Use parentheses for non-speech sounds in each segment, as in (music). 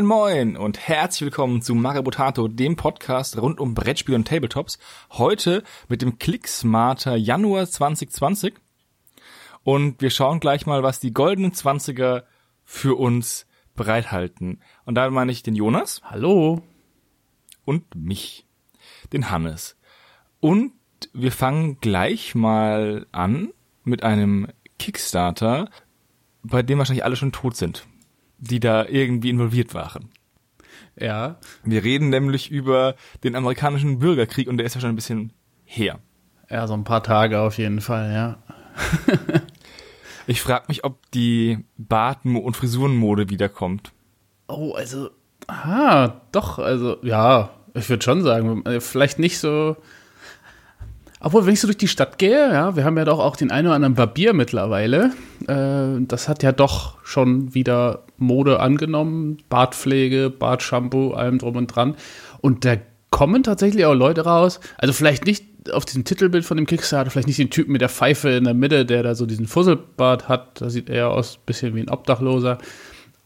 Moin moin und herzlich willkommen zu Maribotato, dem Podcast rund um Brettspiele und Tabletops. Heute mit dem Clicksmarter Januar 2020. Und wir schauen gleich mal, was die goldenen Zwanziger für uns bereithalten. Und da meine ich den Jonas. Hallo. Und mich. Den Hannes. Und wir fangen gleich mal an mit einem Kickstarter, bei dem wahrscheinlich alle schon tot sind, die da irgendwie involviert waren. Ja. Wir reden nämlich über den amerikanischen Bürgerkrieg und der ist ja schon ein bisschen her. Ja, so ein paar Tage auf jeden Fall, ja. ich frage mich, ob die Bart- und Frisurenmode wiederkommt. Oh, also, ah, doch, also, ja, ich würde schon sagen, vielleicht nicht so obwohl, wenn ich so durch die Stadt gehe, ja, wir haben ja doch auch den einen oder anderen Barbier mittlerweile. Äh, das hat ja doch schon wieder Mode angenommen. Bartpflege, Bartshampoo, allem drum und dran. Und da kommen tatsächlich auch Leute raus. Also vielleicht nicht auf diesem Titelbild von dem Kickstarter, vielleicht nicht den Typen mit der Pfeife in der Mitte, der da so diesen Fusselbart hat. Da sieht er aus, bisschen wie ein Obdachloser.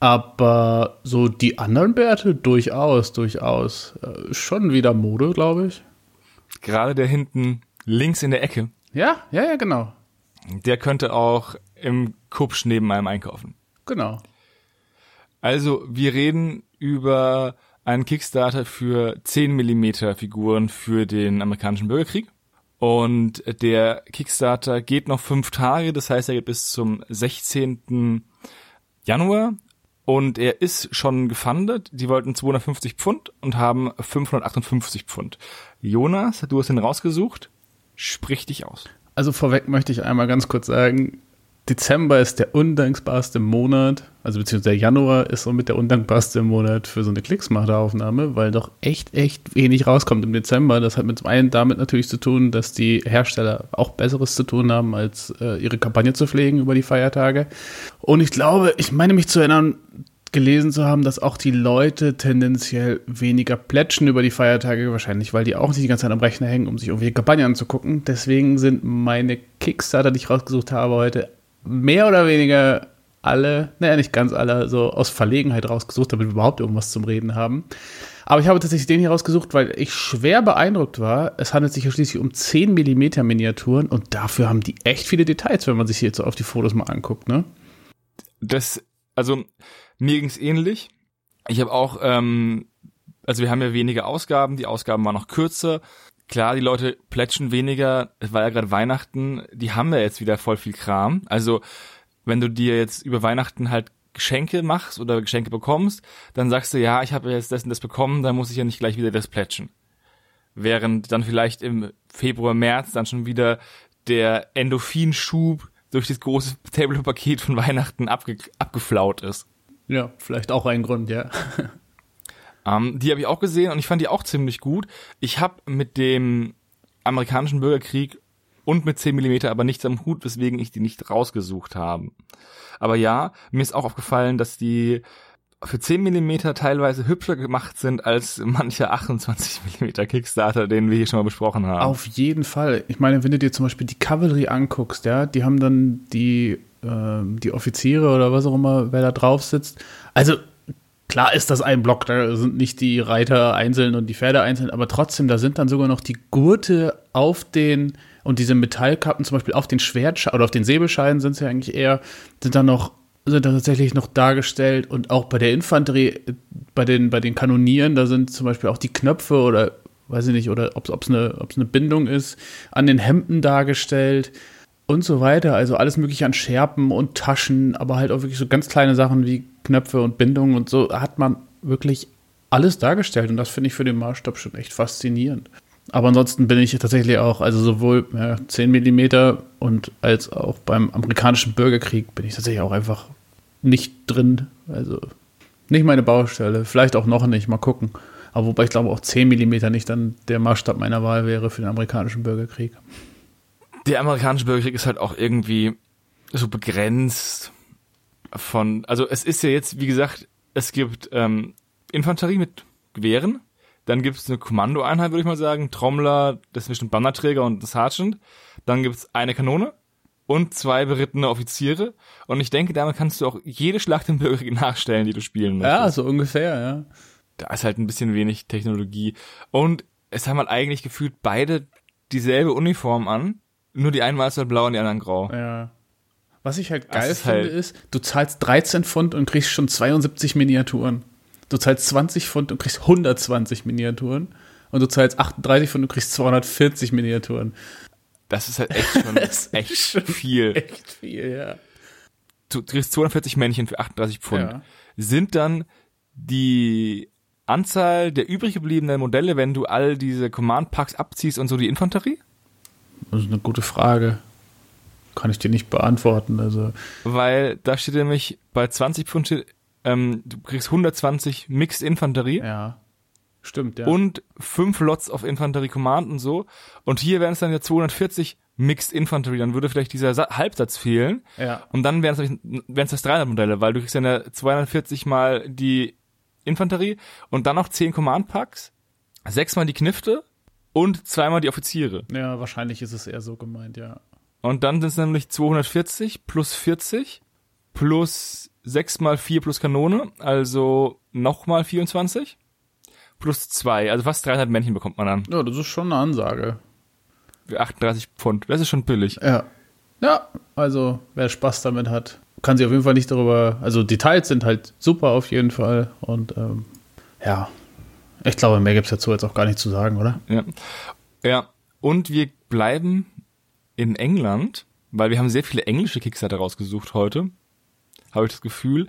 Aber so die anderen Bärte durchaus, durchaus. Äh, schon wieder Mode, glaube ich. Gerade der hinten links in der Ecke. Ja, ja, ja, genau. Der könnte auch im Kupsch neben einem einkaufen. Genau. Also, wir reden über einen Kickstarter für 10 Millimeter Figuren für den amerikanischen Bürgerkrieg. Und der Kickstarter geht noch fünf Tage, das heißt, er geht bis zum 16. Januar. Und er ist schon gefundet. Die wollten 250 Pfund und haben 558 Pfund. Jonas, du hast ihn rausgesucht. Sprich dich aus. Also vorweg möchte ich einmal ganz kurz sagen, Dezember ist der undankbarste Monat, also beziehungsweise Januar ist somit der undankbarste Monat für so eine Klicksmacher-Aufnahme, weil doch echt, echt wenig rauskommt im Dezember. Das hat mit zum einen damit natürlich zu tun, dass die Hersteller auch Besseres zu tun haben, als äh, ihre Kampagne zu pflegen über die Feiertage. Und ich glaube, ich meine mich zu erinnern, gelesen zu haben, dass auch die Leute tendenziell weniger plätschen über die Feiertage, wahrscheinlich, weil die auch nicht die ganze Zeit am Rechner hängen, um sich irgendwie Kampagnen anzugucken. Deswegen sind meine Kickstarter, die ich rausgesucht habe heute, mehr oder weniger alle, naja, nicht ganz alle, so aus Verlegenheit rausgesucht, damit wir überhaupt irgendwas zum Reden haben. Aber ich habe tatsächlich den hier rausgesucht, weil ich schwer beeindruckt war. Es handelt sich ja schließlich um 10 mm Miniaturen und dafür haben die echt viele Details, wenn man sich jetzt so auf die Fotos mal anguckt, ne? Das, also, mir ging's ähnlich. Ich habe auch, ähm, also wir haben ja weniger Ausgaben, die Ausgaben waren noch kürzer. Klar, die Leute plätschen weniger, es war ja gerade Weihnachten, die haben ja jetzt wieder voll viel Kram. Also wenn du dir jetzt über Weihnachten halt Geschenke machst oder Geschenke bekommst, dann sagst du, ja, ich habe jetzt das und das bekommen, dann muss ich ja nicht gleich wieder das plätschen. Während dann vielleicht im Februar, März dann schon wieder der Endorphinschub durch das große (laughs) Tablet-Paket von Weihnachten abge abgeflaut ist. Ja, vielleicht auch ein Grund, ja. (laughs) Ähm, die habe ich auch gesehen und ich fand die auch ziemlich gut. Ich habe mit dem amerikanischen Bürgerkrieg und mit 10 mm aber nichts am Hut, weswegen ich die nicht rausgesucht habe. Aber ja, mir ist auch aufgefallen, dass die für 10 mm teilweise hübscher gemacht sind als manche 28 mm Kickstarter, den wir hier schon mal besprochen haben. Auf jeden Fall. Ich meine, wenn du dir zum Beispiel die Cavalry anguckst, ja, die haben dann die die Offiziere oder was auch immer, wer da drauf sitzt. Also klar ist das ein Block, da sind nicht die Reiter einzeln und die Pferde einzeln, aber trotzdem, da sind dann sogar noch die Gurte auf den und diese Metallkappen zum Beispiel auf den Schwertscheiden oder auf den Säbelscheiden sind es ja eigentlich eher, sind dann noch sind da tatsächlich noch dargestellt und auch bei der Infanterie, bei den, bei den Kanonieren, da sind zum Beispiel auch die Knöpfe oder weiß ich nicht, oder ob es eine, eine Bindung ist, an den Hemden dargestellt und so weiter. Also alles mögliche an Scherpen und Taschen, aber halt auch wirklich so ganz kleine Sachen wie Knöpfe und Bindungen und so hat man wirklich alles dargestellt und das finde ich für den Maßstab schon echt faszinierend. Aber ansonsten bin ich tatsächlich auch, also sowohl ja, 10 mm und als auch beim amerikanischen Bürgerkrieg bin ich tatsächlich auch einfach nicht drin. Also nicht meine Baustelle, vielleicht auch noch nicht, mal gucken. Aber wobei ich glaube auch 10 mm nicht dann der Maßstab meiner Wahl wäre für den amerikanischen Bürgerkrieg der amerikanische Bürgerkrieg ist halt auch irgendwie so begrenzt von, also es ist ja jetzt, wie gesagt, es gibt ähm, Infanterie mit Gewehren, dann gibt es eine Kommandoeinheit, würde ich mal sagen, Trommler, das ist bestimmt Bannerträger und das Sergeant, dann gibt es eine Kanone, und zwei berittene Offiziere. Und ich denke, damit kannst du auch jede Schlacht im Bürgerkrieg (laughs) nachstellen, die du spielen möchtest. Ja, so ungefähr, ja. Da ist halt ein bisschen wenig Technologie. Und es haben halt eigentlich gefühlt beide dieselbe Uniform an. Nur die einen halt blau und die anderen grau. Ja. Was ich halt geil ist finde, halt- ist, du zahlst 13 Pfund und kriegst schon 72 Miniaturen. Du zahlst 20 Pfund und kriegst 120 Miniaturen. Und du zahlst 38 Pfund und kriegst 240 Miniaturen. Das ist halt echt schon (laughs) echt schon viel. Echt viel, ja. Du kriegst 240 Männchen für 38 Pfund. Ja. Sind dann die Anzahl der übrig gebliebenen Modelle, wenn du all diese Command Packs abziehst und so die Infanterie? Das ist eine gute Frage. Kann ich dir nicht beantworten. Also, Weil da steht nämlich bei 20 Pfund ähm, du kriegst 120 Mixed Infanterie ja. Stimmt, ja. und 5 Lots of Infanterie Command und so. Und hier wären es dann ja 240 Mixed Infantery. Dann würde vielleicht dieser Sa Halbsatz fehlen. ja. Und dann wären es das 300 Modelle, weil du kriegst dann ja 240 mal die Infanterie und dann noch 10 Command Packs, sechsmal die Knifte und zweimal die Offiziere. Ja, wahrscheinlich ist es eher so gemeint, ja. Und dann sind es nämlich 240 plus 40 plus 6 mal 4 plus Kanone, also nochmal 24 plus 2, also fast 300 Männchen bekommt man dann Ja, das ist schon eine Ansage. für 38 Pfund. Das ist schon billig. Ja. Ja, also wer Spaß damit hat, kann sich auf jeden Fall nicht darüber. Also Details sind halt super auf jeden Fall. Und ähm, ja, ich glaube, mehr gibt's dazu jetzt auch gar nicht zu sagen, oder? Ja. Ja. Und wir bleiben in England, weil wir haben sehr viele englische Kickstarter rausgesucht heute. Habe ich das Gefühl.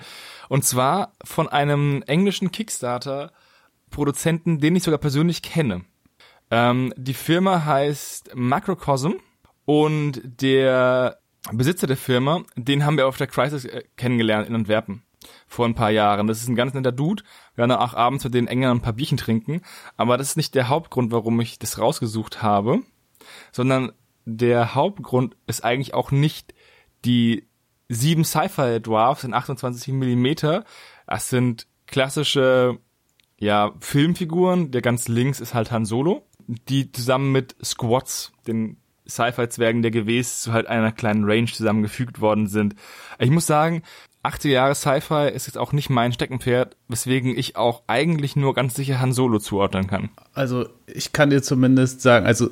Und zwar von einem englischen Kickstarter-Produzenten, den ich sogar persönlich kenne. Ähm, die Firma heißt Macrocosm und der Besitzer der Firma, den haben wir auf der Crisis äh, kennengelernt in Antwerpen vor ein paar Jahren. Das ist ein ganz netter Dude. Werden auch abends mit den Engländern ein paar Bierchen trinken. Aber das ist nicht der Hauptgrund, warum ich das rausgesucht habe, sondern der Hauptgrund ist eigentlich auch nicht die sieben Sci-Fi Dwarfs in 28 Millimeter. Das sind klassische, ja, Filmfiguren. Der ganz links ist halt Han Solo, die zusammen mit Squats, den Sci-Fi-Zwergen der Gewes, zu halt einer kleinen Range zusammengefügt worden sind. Ich muss sagen, 80er Jahre Sci-Fi ist jetzt auch nicht mein Steckenpferd, weswegen ich auch eigentlich nur ganz sicher Han Solo zuordnen kann. Also ich kann dir zumindest sagen, also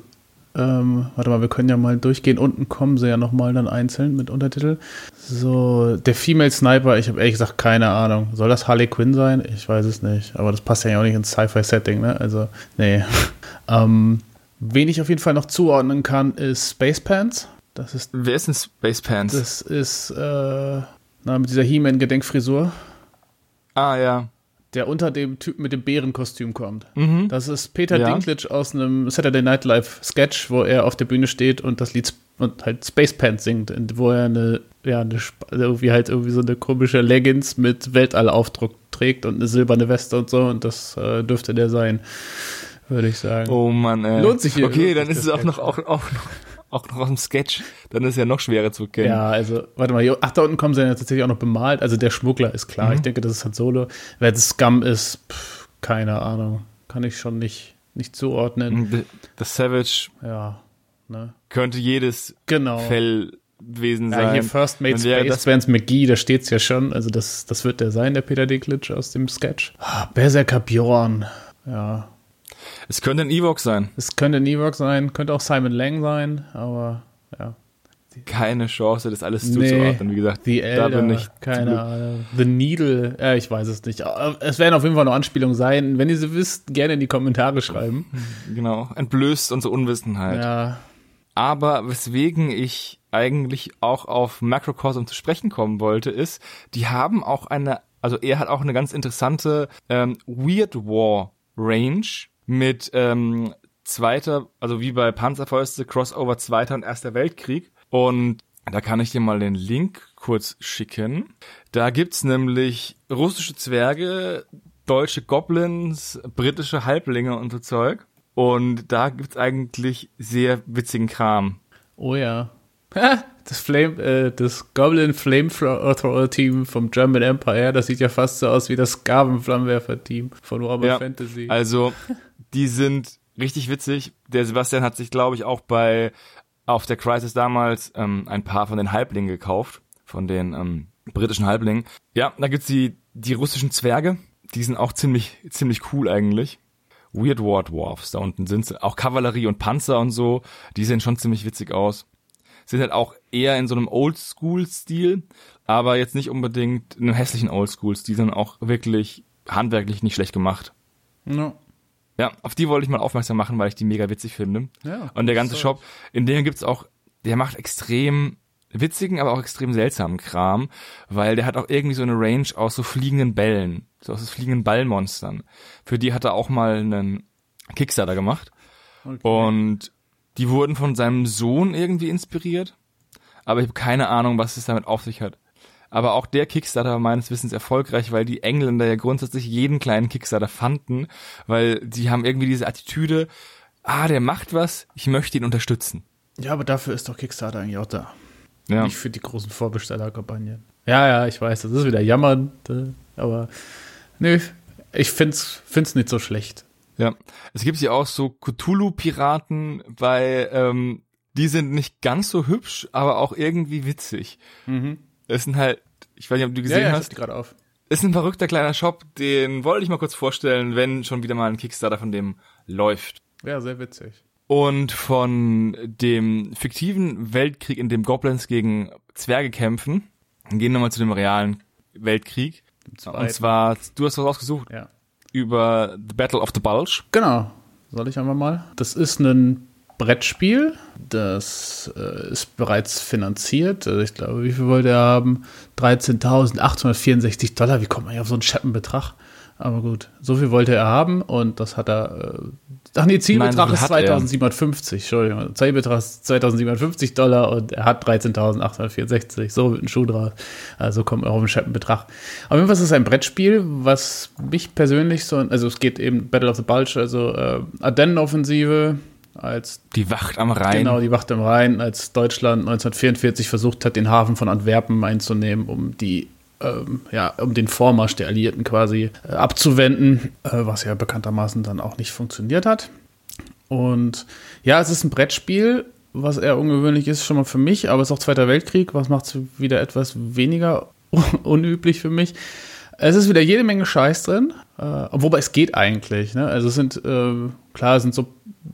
ähm, warte mal, wir können ja mal durchgehen. Unten kommen sie ja nochmal dann einzeln mit Untertitel. So, der Female Sniper, ich habe ehrlich gesagt keine Ahnung. Soll das Harley Quinn sein? Ich weiß es nicht. Aber das passt ja auch nicht ins Sci-Fi-Setting, ne? Also, nee. (laughs) ähm, wen ich auf jeden Fall noch zuordnen kann, ist Space Pants. Das ist, Wer ist denn Space Pants? das ist, äh, na, mit dieser He-Man-Gedenkfrisur, ah, ja. der unter dem Typ mit dem Bärenkostüm kommt. Mhm. Das ist Peter Ja. Dinklage aus einem Saturday Night Live Sketch, wo er auf der Bühne steht und das Lied und halt Space Pants singt, wo er eine, ja, eine, Sp- also irgendwie halt irgendwie so eine komische Leggings mit Weltallaufdruck trägt und eine silberne Weste und so und das äh, dürfte der sein, würde ich sagen. Oh Mann, ey. Lohnt sich hier- Okay, dann ist es auch noch, auch, auch, noch- auch noch aus dem Sketch. Dann ist es ja noch schwerer zu erkennen. Ja, also, warte mal, hier, ach, da unten kommen sie ja tatsächlich auch noch bemalt. Also der Schmuggler ist klar. Mhm. Ich denke, das ist halt Solo. Wer das Scum ist, pff, keine Ahnung. Kann ich schon nicht, nicht zuordnen. The, The Savage Ja, ne? könnte jedes Genau. Fellwesen Ja, sein. hier First Mate Space das- Vance McGee, da steht's ja schon. Also das, das wird der sein, der Peter Dinklage aus dem Sketch. Ah, Berserker Bjorn. Ja. Es könnte ein Ewok sein. Es könnte Newark sein, könnte auch Simon Lang sein, aber ja. Keine Chance, das alles Nee. zuzuordnen. Wie gesagt, The da Elder, bin ich. keine Ahnung. The Needle, äh, ich weiß es nicht. Es werden auf jeden Fall noch Anspielungen sein. Wenn ihr sie wisst, gerne in die Kommentare schreiben. Genau, entblößt unsere Unwissenheit. Ja, Aber weswegen ich eigentlich auch auf Macrocosm zu sprechen kommen wollte, ist, die haben auch eine, also er hat auch eine ganz interessante ähm, Weird War Range mit ähm, zweiter, also wie bei Panzerfäuste, Crossover Zweiter und Erster Weltkrieg. Und da kann ich dir mal den Link kurz schicken. Da gibt's nämlich russische Zwerge, deutsche Goblins, britische Halblinge und so Zeug. Und da gibt's eigentlich sehr witzigen Kram. oh ja. (laughs) Das Flame, äh, das Goblin Flamethrower Team vom German Empire, das sieht ja fast so aus wie das Skaven Flammenwerfer Team von Warhammer Ja, Fantasy. Also, (laughs) die sind richtig witzig. Der Sebastian hat sich, glaube ich, auch bei auf der Crisis damals ähm, ein paar von den Halblingen gekauft, von den ähm, britischen Halblingen. Ja, da gibt's die, die russischen Zwerge, die sind auch ziemlich, ziemlich cool eigentlich. Weird War Dwarfs, da unten sind auch Kavallerie und Panzer und so, die sehen schon ziemlich witzig aus. Sind halt auch eher in so einem Oldschool-Stil, aber jetzt nicht unbedingt in einem hässlichen Oldschool-Stil, sondern auch wirklich handwerklich nicht schlecht gemacht. No. Ja, auf die wollte ich mal aufmerksam machen, weil ich die mega witzig finde. Ja, und der ganze so. Shop, in dem gibt's auch, der macht extrem witzigen, aber auch extrem seltsamen Kram, weil der hat auch irgendwie so eine Range aus so fliegenden Bällen, so aus so fliegenden Ballmonstern. Für die hat er auch mal einen Kickstarter gemacht. Okay. Und die wurden von seinem Sohn irgendwie inspiriert, aber ich habe keine Ahnung, was es damit auf sich hat. Aber auch der Kickstarter war meines Wissens erfolgreich, weil die Engländer ja grundsätzlich jeden kleinen Kickstarter fanden, weil die haben irgendwie diese Attitüde, ah, der macht was, ich möchte ihn unterstützen. Ja, aber dafür ist doch Kickstarter eigentlich auch da. Ja. Nicht für die großen Vorbestellerkampagnen. Ja, ja, ich weiß, das ist wieder jammern, äh, aber nö, ich find's, find's nicht so schlecht. Ja, es gibt ja auch so Cthulhu-Piraten, weil ähm, die sind nicht ganz so hübsch, aber auch irgendwie witzig. Mhm. Es sind halt, ich weiß nicht, ob du Ja, gesehen ja, hab hast, gerade auf. ist ein verrückter kleiner Shop, den wollte ich mal kurz vorstellen, wenn schon wieder mal ein Kickstarter von dem läuft. Ja, sehr witzig. Und von dem fiktiven Weltkrieg, in dem Goblins gegen Zwerge kämpfen, gehen wir nochmal zu dem realen Weltkrieg. Und zwar, du hast was rausgesucht Ja. Über The Battle of the Bulge. Genau. Soll ich einfach mal? Das ist ein Brettspiel. Das äh, ist bereits finanziert. Also ich glaube, wie viel wollte er haben? 13.864 Dollar. Wie kommt man ja auf so einen Scheppenbetrag? Aber gut, so viel wollte er haben und das hat er. Äh, ach nee, Zielbetrag Nein, so ist viel hat er. 2750. Entschuldigung. Zielbetrag ist 2750 Dollar und er hat 13.864. So wird ein Schuh draus. Also kommt auf einen Scheppenbetrag. Auf jeden Fall ist es ein Brettspiel, was mich persönlich so. Also es geht eben Battle of the Bulge, also äh, Ardennenoffensive als Die Wacht am Rhein. Genau, die Wacht im Rhein, als Deutschland 1944 versucht hat, den Hafen von Antwerpen einzunehmen, um die ähm, ja, um den Vormarsch der Alliierten quasi äh, abzuwenden, äh, was ja bekanntermaßen dann auch nicht funktioniert hat. Und ja, es ist ein Brettspiel, was eher ungewöhnlich ist, schon mal für mich, aber es ist auch Zweiter Weltkrieg, was macht es wieder etwas weniger (laughs) unüblich für mich. Es ist wieder jede Menge Scheiß drin, äh, wobei es geht eigentlich. Ne? Also es sind, äh, klar, es sind so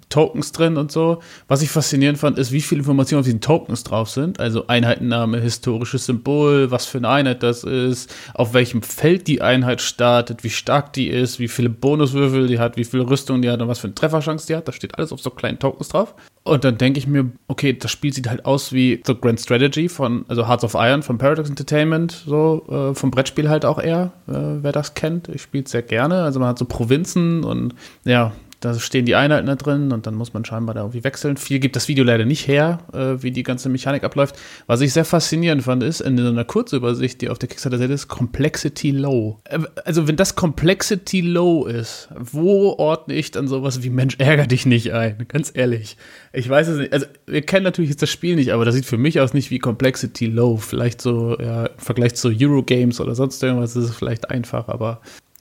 Tokens drin und so. Was ich faszinierend fand, ist, wie viele Informationen auf diesen Tokens drauf sind. Also Einheitenname, historisches Symbol, was für eine Einheit das ist, auf welchem Feld die Einheit startet, wie stark die ist, wie viele Bonuswürfel die hat, wie viele Rüstung die hat und was für eine Trefferchance die hat. Das steht alles auf so kleinen Tokens drauf. Und dann denke ich mir, okay, das Spiel sieht halt aus wie The Grand Strategy von, also Hearts of Iron von Paradox Entertainment, so äh, vom Brettspiel halt auch eher, äh, wer das kennt. Ich spiele es sehr gerne. Also man hat so Provinzen und ja, da stehen die Einheiten da drin und dann muss man scheinbar da irgendwie wechseln. Viel gibt das Video leider nicht her, äh, wie die ganze Mechanik abläuft. Was ich sehr faszinierend fand, ist in so einer Kurzübersicht, die auf der Kickstarter-Seite ist, Complexity Low. Äh, Also wenn das Complexity Low ist, wo ordne ich dann sowas wie Mensch, ärger dich nicht ein? Ganz ehrlich. Ich weiß es nicht. Also wir kennen natürlich jetzt das Spiel nicht, aber das sieht für mich aus nicht wie Complexity Low. Vielleicht so, ja, im Vergleich zu Eurogames oder sonst irgendwas ist es vielleicht einfach, aber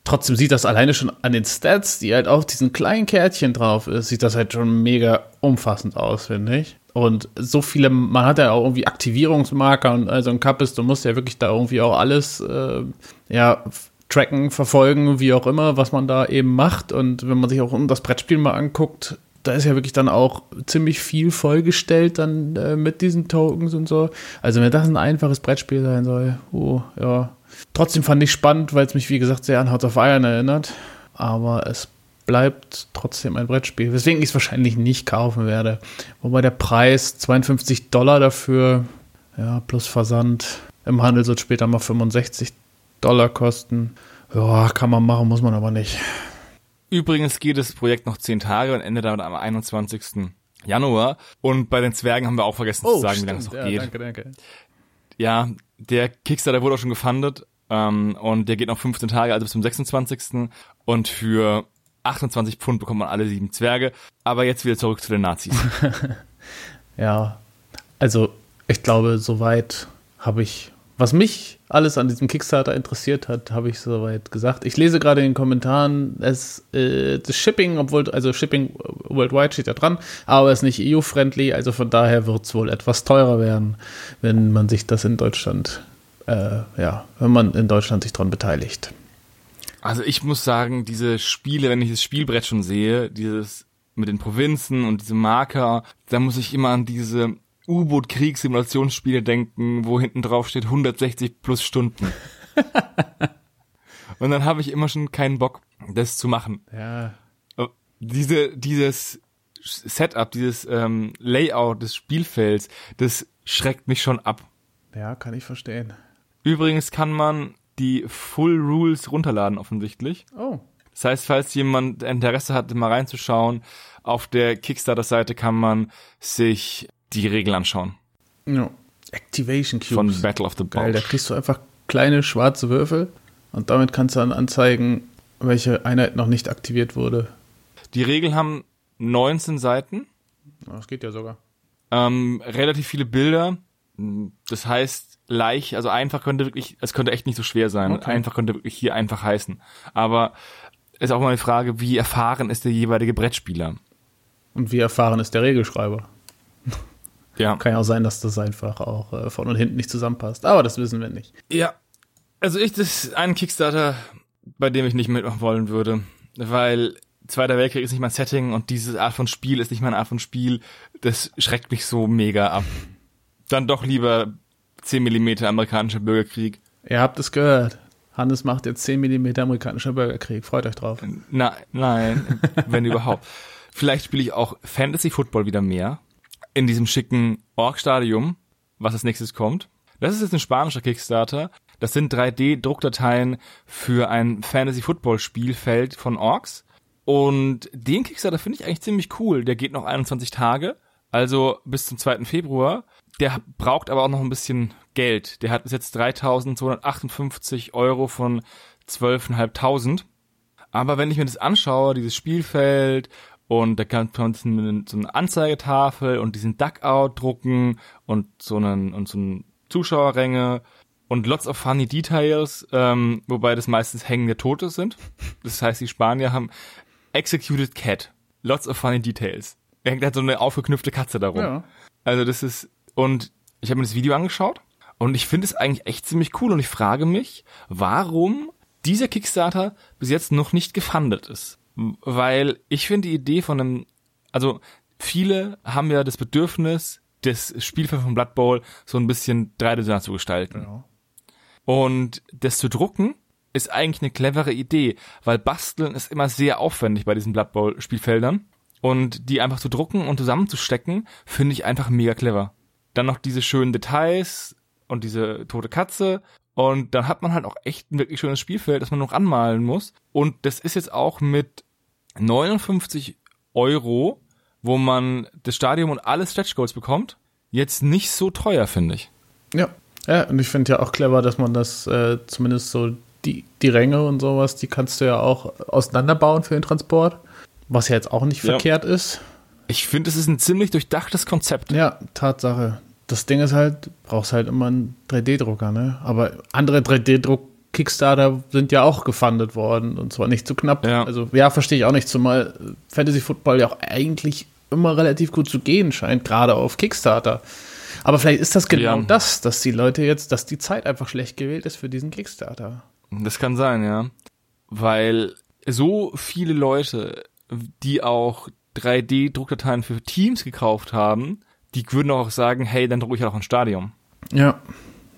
trotzdem sieht das alleine schon an den Stats, die halt auf diesen kleinen Kärtchen drauf ist, sieht das halt schon mega umfassend aus, finde ich. Und so viele, man hat ja auch irgendwie Aktivierungsmarker und also ein Cup ist, du musst ja wirklich da irgendwie auch alles, äh, ja, tracken, verfolgen, wie auch immer, was man da eben macht. Und wenn man sich auch um das Brettspiel mal anguckt, da ist ja wirklich dann auch ziemlich viel vollgestellt dann äh, mit diesen Tokens und so. Also wenn das ein einfaches Brettspiel sein soll, oh, ja. Trotzdem fand ich spannend, weil es mich, wie gesagt, sehr an Hearts of Iron erinnert. Aber es bleibt trotzdem ein Brettspiel, weswegen ich es wahrscheinlich nicht kaufen werde. Wobei der Preis 52 Dollar dafür, ja, plus Versand im Handel wird später mal 65 Dollar kosten. Ja, kann man machen, muss man aber nicht. Übrigens geht das Projekt noch zehn Tage und endet damit am 21. Januar. Und bei den Zwergen haben wir auch vergessen zu sagen, wie lange es noch Oh, ja, geht. Danke, danke. Ja, der Kickstarter wurde auch schon gefundet ähm, und der geht noch 15 Tage, also bis zum 26. Und für 28 Pfund bekommt man alle sieben Zwerge. Aber jetzt wieder zurück zu den Nazis. (laughs) Ja, also ich glaube, soweit habe ich was mich alles an diesem Kickstarter interessiert hat, habe ich soweit gesagt. Ich lese gerade in den Kommentaren, es, äh, das Shipping, obwohl, also Shipping worldwide steht ja dran, aber es ist nicht EU-friendly, also von daher wird es wohl etwas teurer werden, wenn man sich das in Deutschland, äh, ja, wenn man in Deutschland sich dran beteiligt. Also ich muss sagen, diese Spiele, wenn ich das Spielbrett schon sehe, dieses mit den Provinzen und diese Marker, da muss ich immer an diese U-Boot-Kriegssimulationsspiele denken, wo hinten drauf steht 160 plus Stunden. (laughs) und dann habe ich immer schon keinen Bock, das zu machen. Ja. Diese, dieses Setup, dieses ähm, Layout des Spielfelds, das schreckt mich schon ab. Ja, kann ich verstehen. Übrigens kann man die Full Rules runterladen offensichtlich. Oh. Das heißt, falls jemand Interesse hat, mal reinzuschauen, auf der Kickstarter-Seite kann man sich die Regeln anschauen. Ja. Activation Cubes. Von Battle of the Bulge. Geil, da kriegst du einfach kleine schwarze Würfel und damit kannst du dann anzeigen, welche Einheit noch nicht aktiviert wurde. Die Regeln haben 19 Seiten. Das geht ja sogar. Ähm, relativ viele Bilder. Das heißt, leicht, also einfach könnte wirklich, es könnte echt nicht so schwer sein. Okay. Einfach könnte wirklich hier einfach heißen. Aber ist auch mal die Frage, wie erfahren ist der jeweilige Brettspieler? Und wie erfahren ist der Regelschreiber? Ja. Kann ja auch sein, dass das einfach auch äh, vorne und hinten nicht zusammenpasst. Aber das wissen wir nicht. Ja. Also ich, das ist ein Kickstarter, bei dem ich nicht mitmachen wollen würde. Weil Zweiter Weltkrieg ist nicht mein Setting und diese Art von Spiel ist nicht meine Art von Spiel. Das schreckt mich so mega ab. Dann doch lieber 10 Millimeter amerikanischer Bürgerkrieg. Ihr habt es gehört. Hannes macht jetzt 10 mm amerikanischer Bürgerkrieg. Freut euch drauf. Na, nein, (laughs) wenn überhaupt. Vielleicht spiele ich auch Fantasy Football wieder mehr. In diesem schicken Org-Stadium, was als nächstes kommt. Das ist jetzt ein spanischer Kickstarter. Das sind 3D-Druckdateien für ein Fantasy Football Spielfeld von Orks. Und den Kickstarter finde ich eigentlich ziemlich cool. Der geht noch 21 Tage, also bis zum 2. Februar. Der braucht aber auch noch ein bisschen Geld. Der hat bis jetzt 3.258 Euro von 12.500. Aber wenn ich mir das anschaue, dieses Spielfeld und da kann man so eine Anzeigetafel und diesen Duckout drucken und so einen und so einen Zuschauerränge und lots of funny details, ähm, wobei das meistens hängende Tote sind. Das heißt, die Spanier haben executed cat, lots of funny details. Er hängt halt so eine aufgeknüpfte Katze darum. Ja. Also das ist und ich habe mir das Video angeschaut und ich finde es eigentlich echt ziemlich cool und ich frage mich, warum dieser Kickstarter bis jetzt noch nicht gefundet ist. Weil ich finde die Idee von einem, also viele haben ja das Bedürfnis, das Spielfeld von Blood Bowl so ein bisschen dreidimensional zu gestalten. Ja. Und das zu drucken ist eigentlich eine clevere Idee, weil basteln ist immer sehr aufwendig bei diesen Blood Bowl Spielfeldern und die einfach zu drucken und zusammenzustecken, finde ich einfach mega clever. Dann noch diese schönen Details und diese tote Katze und dann hat man halt auch echt ein wirklich schönes Spielfeld, das man noch anmalen muss. Und das ist jetzt auch mit 59 Euro, wo man das Stadium und alle Stretch Goals bekommt, jetzt nicht so teuer, finde ich. Ja. Ja, und ich finde ja auch clever, dass man das äh, zumindest so die, die Ränge und sowas, die kannst du ja auch auseinanderbauen für den Transport. Was ja jetzt auch nicht Ja. verkehrt ist. Ich finde, es ist ein ziemlich durchdachtes Konzept. Ja, Tatsache. Das Ding ist halt, brauchst halt immer einen 3D-Drucker, ne? Aber andere 3D-Druck-Kickstarter sind ja auch gefundet worden und zwar nicht zu knapp. Ja. Also, ja, verstehe ich auch nicht, zumal Fantasy Football ja auch eigentlich immer relativ gut zu gehen scheint, gerade auf Kickstarter. Aber vielleicht ist das genau Ja. das, dass die Leute jetzt, dass die Zeit einfach schlecht gewählt ist für diesen Kickstarter. Das kann sein, ja. Weil so viele Leute, die auch 3D-Druckdateien für Teams gekauft haben, die würden auch sagen, hey, dann drucke ich auch ein Stadion. Ja.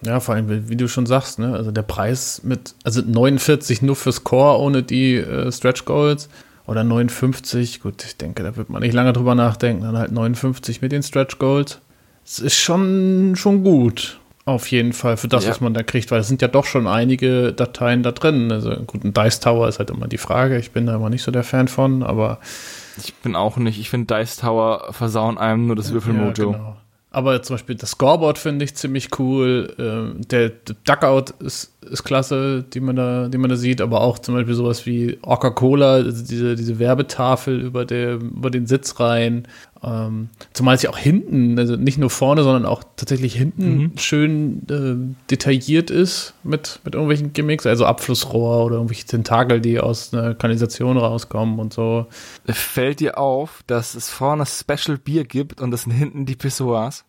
Ja, vor allem, wie wie du schon sagst, ne? Also der Preis mit, also 49 nur fürs Core ohne die äh, Stretch Goals oder 59, gut, ich denke, da wird man nicht lange drüber nachdenken, dann halt 59 mit den Stretch Goals. Es ist schon, schon gut. Auf jeden Fall für das, Ja. was man da kriegt, weil es sind ja doch schon einige Dateien da drin. Also gut, ein Dice Tower ist halt immer die Frage. Ich bin da immer nicht so der Fan von, aber Ich bin auch nicht, ich finde Dice Tower versauen einem nur das Würfelmojo. Ja, genau. Aber zum Beispiel das Scoreboard finde ich ziemlich cool. Ähm, der, der Duckout ist, ist klasse, die man, da, die man da sieht. Aber auch zum Beispiel sowas wie Coca-Cola, also diese, diese Werbetafel über, der, über den Sitzreihen. Ähm, zumal es ja auch hinten, also nicht nur vorne, sondern auch tatsächlich hinten mhm. schön äh, detailliert ist mit, mit irgendwelchen Gimmicks, also Abflussrohr oder irgendwelche Tentakel, die aus einer Kanalisation rauskommen und so. Fällt dir auf, dass es vorne Special Bier gibt und das sind hinten die Pissoirs?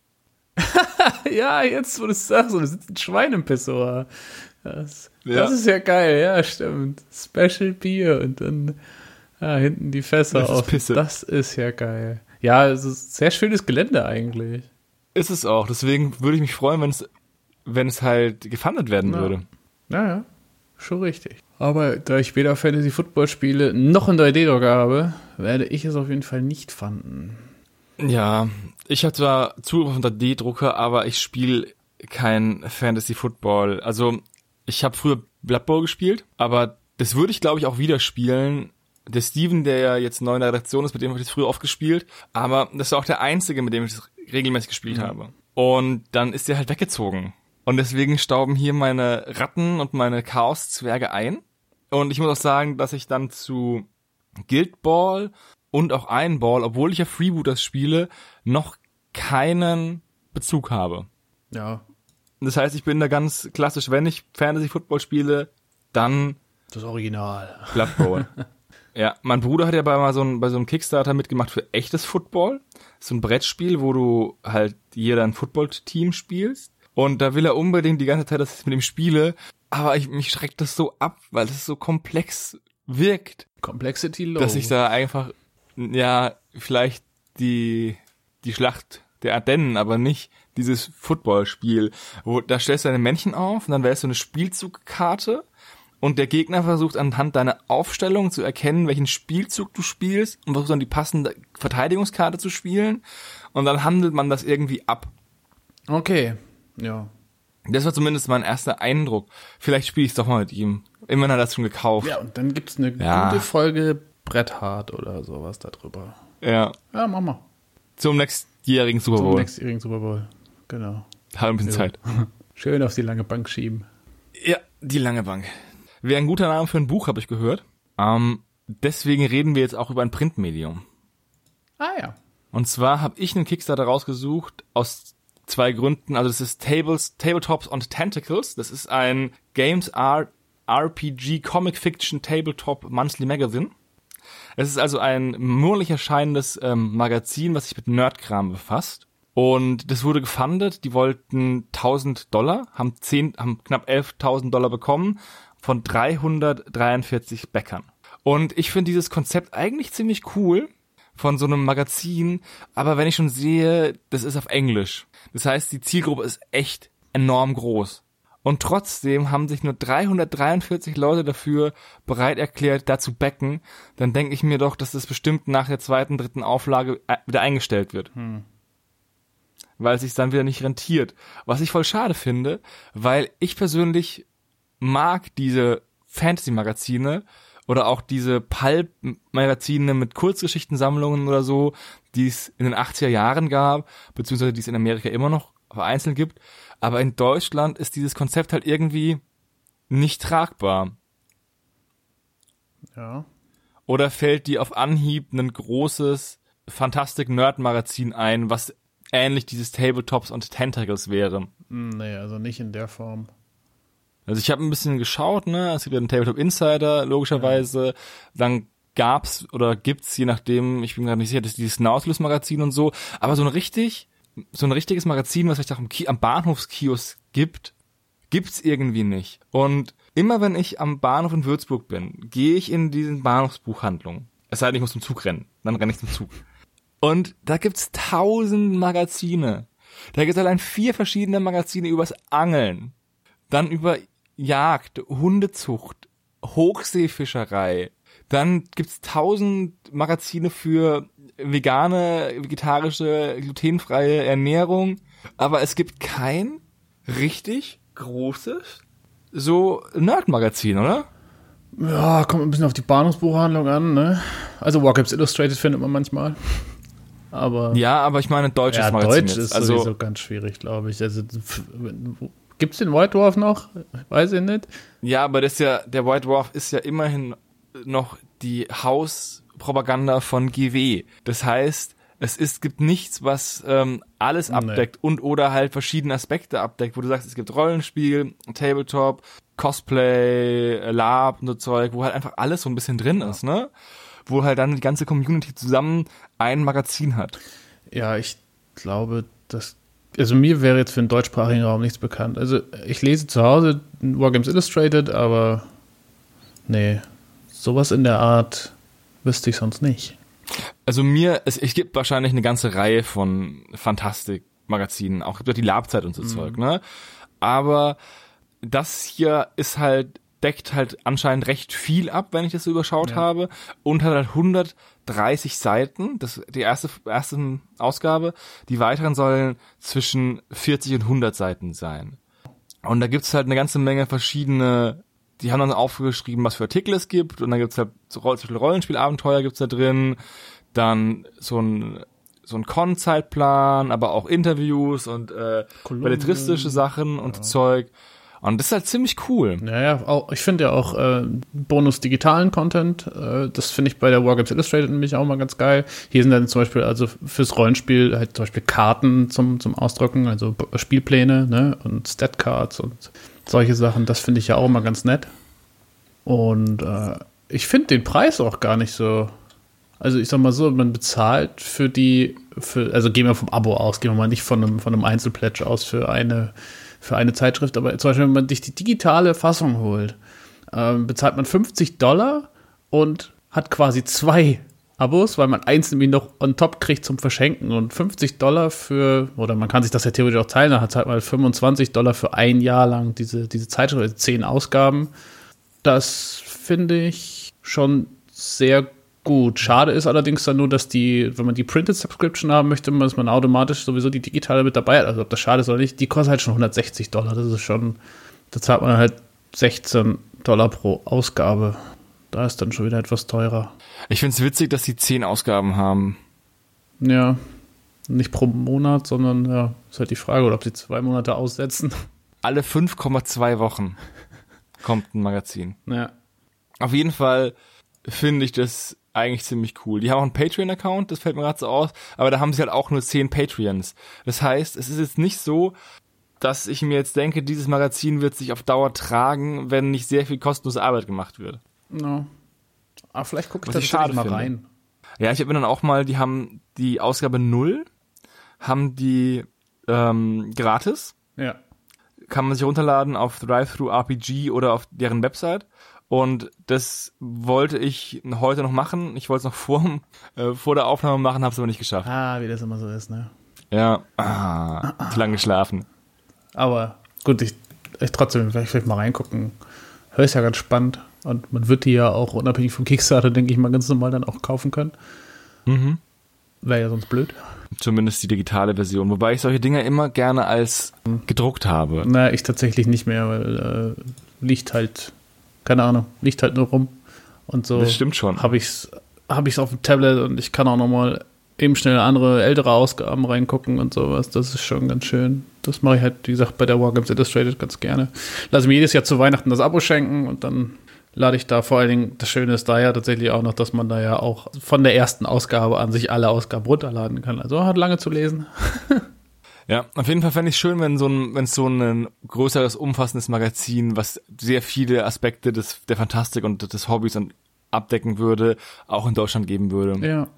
(laughs) ja, jetzt, wo du es sagst, da sitzt ein Schwein im Pissoir. Das, ja. das ist ja geil, ja, stimmt. Special Bier und dann ja, hinten die Fässer das auf. Ist das ist ja geil. Ja, es ist sehr schönes Gelände eigentlich. Ist es auch. Deswegen würde ich mich freuen, wenn es, wenn es halt gefundet werden ja. würde. Ja, ja. Schon richtig. Aber da ich weder Fantasy Football spiele noch in 3D-Drucker habe, werde ich es auf jeden Fall nicht fanden. Ja, ich habe zwar Zugriff auf 3D-Drucker, aber ich spiele kein Fantasy Football. Also, ich habe früher Blood Bowl gespielt, aber das würde ich glaube ich auch wieder spielen, der Steven, der ja jetzt neu in der Redaktion ist, mit dem habe ich das früher oft gespielt, aber das war auch der einzige, mit dem ich das regelmäßig gespielt mhm. habe. Und dann ist der halt weggezogen. Und deswegen stauben hier meine Ratten und meine Chaos-Zwerge ein. Und ich muss auch sagen, dass ich dann zu Guild Ball und auch Iron Ball, obwohl ich ja Freebooters spiele, noch keinen Bezug habe. Ja. Das heißt, ich bin da ganz klassisch, wenn ich Fantasy Football spiele, dann das Original. Blood Bowl. (laughs) Ja, mein Bruder hat ja bei, mal so ein, bei so einem Kickstarter mitgemacht für echtes Football. So ein Brettspiel, wo du halt jeder ein Football-Team spielst. Und da will er unbedingt die ganze Zeit, dass ich mit ihm spiele. Aber ich, mich schreckt das so ab, weil es so komplex wirkt. Complexity low. Dass ich da einfach, ja, vielleicht die, die Schlacht der Ardennen, aber nicht dieses Footballspiel, wo da stellst du deine Männchen auf und dann es so eine Spielzugkarte und der Gegner versucht anhand deiner Aufstellung zu erkennen, welchen Spielzug du spielst und versucht dann die passende Verteidigungskarte zu spielen und dann handelt man das irgendwie ab. Okay, ja. Das war zumindest mein erster Eindruck. Vielleicht spiele ich es doch mal mit ihm. Immerhin hat er das schon gekauft. Ja, und dann gibt's eine ja. gute Folge Brett Hart oder sowas darüber. Ja. Ja, mach mal. Zum nächstjährigen Super Bowl. Zum nächstjährigen Super Bowl. Genau. Hat ein bisschen ja. Zeit. (laughs) Schön auf die lange Bank schieben. Ja, die lange Bank. Wäre ein guter Name für ein Buch, habe ich gehört. Ähm, deswegen reden wir jetzt auch über ein Printmedium. Ah ja. Und zwar habe ich einen Kickstarter rausgesucht aus zwei Gründen. Also das ist Tables, Tabletops and Tentacles. Das ist ein Games Art RPG Comic Fiction Tabletop Monthly Magazine. Es ist also ein monatlich erscheinendes ähm, Magazin, was sich mit Nerdkram befasst. Und das wurde gefundet. Die wollten 1000 Dollar, haben 10, haben knapp 11.000 Dollar bekommen von 343 Bäckern. Und ich finde dieses Konzept eigentlich ziemlich cool von so einem Magazin, aber wenn ich schon sehe, das ist auf Englisch. Das heißt, die Zielgruppe ist echt enorm groß. Und trotzdem haben sich nur 343 Leute dafür bereit erklärt, da zu backen. Dann denke ich mir doch, dass das bestimmt nach der zweiten, dritten Auflage äh, wieder eingestellt wird. Hm. Weil es sich dann wieder nicht rentiert. Was ich voll schade finde, weil ich persönlich mag diese Fantasy-Magazine oder auch diese Pulp-Magazine mit Kurzgeschichtensammlungen oder so, die es in den 80er Jahren gab, beziehungsweise die es in Amerika immer noch vereinzelt gibt. Aber in Deutschland ist dieses Konzept halt irgendwie nicht tragbar. Ja. Oder fällt dir auf Anhieb ein großes Fantastic-Nerd-Magazin ein, was ähnlich dieses Tabletops und Tentacles wäre? Nee, also nicht in der Form. Also ich habe ein bisschen geschaut, ne? Es gibt ja einen Tabletop Insider, logischerweise. Ja. Dann gab's oder gibt's, je nachdem, ich bin gerade nicht sicher, das dieses Nautilus-Magazin und so. Aber so ein richtig, so ein richtiges Magazin, was vielleicht auch am, am Bahnhofskiosk gibt, gibt's irgendwie nicht. Und immer wenn ich am Bahnhof in Würzburg bin, gehe ich in diesen Bahnhofsbuchhandlungen. Es sei denn, ich muss zum Zug rennen. Dann renne ich zum Zug. Und da gibt's tausend Magazine. Da gibt's allein vier verschiedene Magazine übers Angeln. Dann über Jagd, Hundezucht, Hochseefischerei. Dann gibt's tausend Magazine für vegane, vegetarische, glutenfreie Ernährung. Aber es gibt kein richtig großes so Nerd-Magazin, oder? Ja, kommt ein bisschen auf die Bahnhofsbuchhandlung an, ne? Also Wargames Illustrated findet man manchmal. Aber ja, aber ich meine deutsches ja, Magazin. Deutsch ist also, sowieso ganz schwierig, glaube ich. Also Gibt's den White Dwarf noch? Weiß ich nicht. Ja, aber das ist ja, der White Dwarf ist ja immerhin noch die Hauspropaganda von GW. Das heißt, Es ist, gibt nichts, was ähm, alles Nee. abdeckt und oder halt verschiedene Aspekte abdeckt, wo du sagst, es gibt Rollenspiel, Tabletop, Cosplay, Lab und so Zeug, wo halt einfach alles so ein bisschen drin ist, ne? Wo halt dann die ganze Community zusammen ein Magazin hat. Ja, ich glaube, dass. Also mir wäre jetzt für den deutschsprachigen Raum nichts bekannt. Also ich lese zu Hause Wargames Illustrated, aber nee, sowas in der Art wüsste ich sonst nicht. Also mir, es, es gibt wahrscheinlich eine ganze Reihe von Fantastik-Magazinen, auch die Labzeit und so Zeug, ne? Aber das hier ist halt, deckt halt anscheinend recht viel ab, wenn ich das so überschaut Ja. habe, und hat halt 130 Seiten, das die erste, erste Ausgabe, die weiteren sollen zwischen 40 und 100 Seiten sein. Und da gibt's halt eine ganze Menge verschiedene, die haben dann aufgeschrieben, was für Artikel es gibt, und dann gibt's halt so Rollenspielabenteuer gibt's da drin, dann so ein so ein Con-Zeitplan, aber auch Interviews und äh, belletristische Sachen und Zeug. Und das ist halt ziemlich cool. Naja, auch, ich finde ja auch äh, Bonus digitalen Content, äh, das finde ich bei der Wargames Illustrated nämlich auch mal ganz geil. Hier sind dann zum Beispiel also fürs Rollenspiel halt zum Beispiel Karten zum, zum Ausdrucken, also Spielpläne ne? und Statcards und solche Sachen. Das finde ich ja auch mal ganz nett. Und äh, ich finde den Preis auch gar nicht so. Also ich sag mal so, man bezahlt für die, für, also gehen wir vom Abo aus, gehen wir mal nicht von einem, von einem Einzelpledge aus für eine, für eine Zeitschrift, aber zum Beispiel, wenn man sich die digitale Fassung holt, ähm, bezahlt man 50 Dollar und hat quasi zwei Abos, weil man eins nämlich noch on top kriegt zum Verschenken und 50 Dollar für, oder man kann sich das ja theoretisch auch teilen, dann hat halt mal 25 Dollar für ein Jahr lang diese, diese Zeitschrift, also zehn Ausgaben. Das finde ich schon sehr gut. Schade ist allerdings dann nur, dass die, wenn man die Printed Subscription haben möchte, dass man automatisch sowieso die digitale mit dabei hat. Also ob das schade ist oder nicht, die kostet halt schon 160 Dollar. Das ist schon, da zahlt man halt 16 Dollar pro Ausgabe. Da ist dann schon wieder etwas teurer. Ich find's witzig, dass die zehn Ausgaben haben. Ja, nicht pro Monat, sondern ja, ist halt die Frage, oder ob sie zwei Monate aussetzen. Alle 5,2 Wochen kommt ein Magazin. Ja. Auf jeden Fall finde ich das eigentlich ziemlich cool. Die haben auch einen Patreon-Account, das fällt mir gerade so aus, aber da haben sie halt auch nur 10 Patreons. Das heißt, es ist jetzt nicht so, dass ich mir jetzt denke, dieses Magazin wird sich auf Dauer tragen, wenn nicht sehr viel kostenlose Arbeit gemacht wird. No. Aber vielleicht gucke ich da schade mal finde. rein. Ja, ich habe mir dann auch mal, die haben die Ausgabe 0, haben die ähm, gratis, Ja. kann man sich runterladen auf Drive-Thru RPG oder auf deren Website. Und das wollte ich heute noch machen. Ich wollte es noch (laughs) vor, äh, vor der Aufnahme machen, habe es aber nicht geschafft. Ah, wie das immer so ist, ne? Ja, ah, zu lange geschlafen. Aber gut, ich, ich trotzdem vielleicht, vielleicht mal reingucken. Hör ist ja ganz spannend. Und man wird die ja auch unabhängig vom Kickstarter, denke ich mal, ganz normal dann auch kaufen können. Mhm. Wäre ja sonst blöd. Zumindest die digitale Version. Wobei ich solche Dinge immer gerne als gedruckt habe. Na, ich tatsächlich nicht mehr, weil äh, liegt halt, keine Ahnung, liegt halt nur rum. Und so Das stimmt schon. habe ich es hab ich's auf dem Tablet und ich kann auch noch mal eben schnell andere ältere Ausgaben reingucken und sowas. Das ist schon ganz schön. Das mache ich halt, wie gesagt, bei der Wargames Illustrated ganz gerne. Lasse mir jedes Jahr zu Weihnachten das Abo schenken und dann lade ich da vor allen Dingen, das Schöne ist da ja tatsächlich auch noch, dass man da ja auch von der ersten Ausgabe an sich alle Ausgaben runterladen kann. Also hat lange zu lesen. (laughs) Ja, auf jeden Fall fände ich schön, wenn so ein, wenn es so ein größeres, umfassendes Magazin, was sehr viele Aspekte des, der Fantastik und des Hobbys und abdecken würde, auch in Deutschland geben würde. Ja.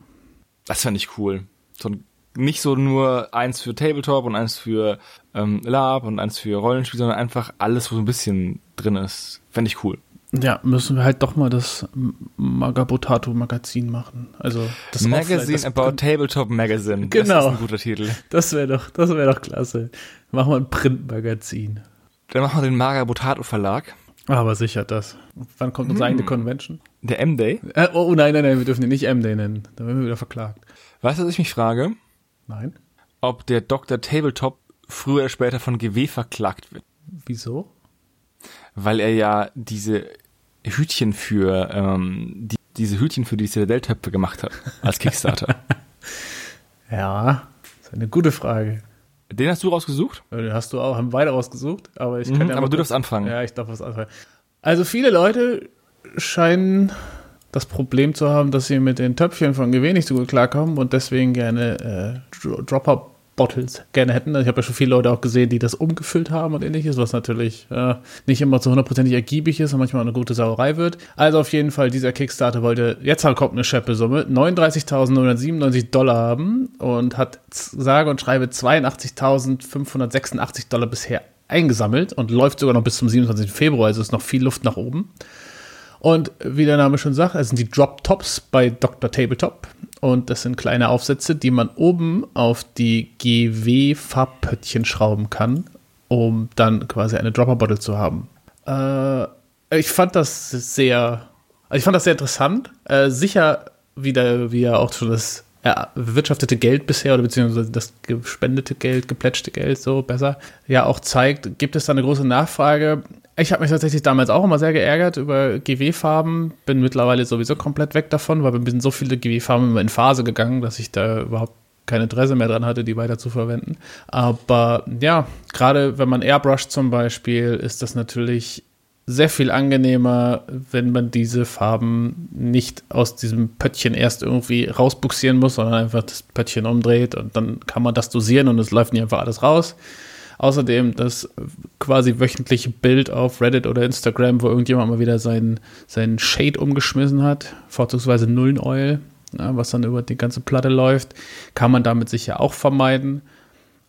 Das fände ich cool. So ein, nicht so nur eins für Tabletop und eins für ähm, Lab und eins für Rollenspiel, sondern einfach alles, wo so ein bisschen drin ist. Fände ich cool. Ja, müssen wir halt doch mal das Magabotato Magazin machen. Also das Magazine das, about Tabletop Magazine. Das Genau. ist ein guter Titel. Das wäre doch, das wäre doch klasse. Machen wir ein Printmagazin. Dann machen wir den Maga Botato Verlag. Aber sicher das. Wann kommt unsere eigene Convention? Der M-Day. Äh, oh nein, nein, nein, wir dürfen ihn nicht M-Day nennen. Da werden wir wieder verklagt. Weißt du, was ich mich frage? Nein? Ob der Dr. Tabletop früher oder später von GW verklagt wird. Wieso? Weil er ja diese Hütchen für, ähm, die, diese Hütchen für die Citadel-Töpfe gemacht hat. Als Kickstarter. (laughs) Ja, das ist eine gute Frage. Den hast du rausgesucht? Den hast du auch, haben beide rausgesucht, aber ich kann Mhm, ja aber du darfst anfangen. Ja, ich darf was anfangen. Also viele Leute scheinen das Problem zu haben, dass sie mit den Töpfchen von GW nicht so gut klarkommen und deswegen gerne äh, Dropper Bottles gerne hätten. Ich habe ja schon viele Leute auch gesehen, die das umgefüllt haben und ähnliches, was natürlich äh, nicht immer zu hundertprozentig ergiebig ist und manchmal eine gute Sauerei wird. Also auf jeden Fall, dieser Kickstarter wollte, jetzt halt kommt eine scheppe Summe, 39.997 Dollar haben und hat sage und schreibe 82.586 Dollar bisher eingesammelt und läuft sogar noch bis zum 27. Februar, also ist noch viel Luft nach oben. Und wie der Name schon sagt, es sind die Drop Tops bei Dr. Tabletop. Und das sind kleine Aufsätze, die man oben auf die GW-Farbpöttchen schrauben kann, um dann quasi eine Dropper Bottle zu haben. Äh, ich fand das sehr, also ich fand das sehr interessant. Äh, sicher, wie, der, wie er auch schon das erwirtschaftete Geld bisher oder beziehungsweise das gespendete Geld, geplätschte Geld, so besser, ja auch zeigt, gibt es da eine große Nachfrage. Ich habe mich tatsächlich damals auch immer sehr geärgert über GW-Farben. Bin mittlerweile sowieso komplett weg davon, weil wir sind so viele GW-Farben immer in Phase gegangen, dass ich da überhaupt kein Interesse mehr dran hatte, die weiter zu verwenden. Aber ja, gerade wenn man airbrusht zum Beispiel, ist das natürlich sehr viel angenehmer, wenn man diese Farben nicht aus diesem Pöttchen erst irgendwie rausbuxieren muss, sondern einfach das Pöttchen umdreht und dann kann man das dosieren und es läuft nicht einfach alles raus. Außerdem das quasi wöchentliche Bild auf Reddit oder Instagram, wo irgendjemand mal wieder seinen, seinen Shade umgeschmissen hat, vorzugsweise Nullen Oil, ja, was dann über die ganze Platte läuft, kann man damit sicher auch vermeiden.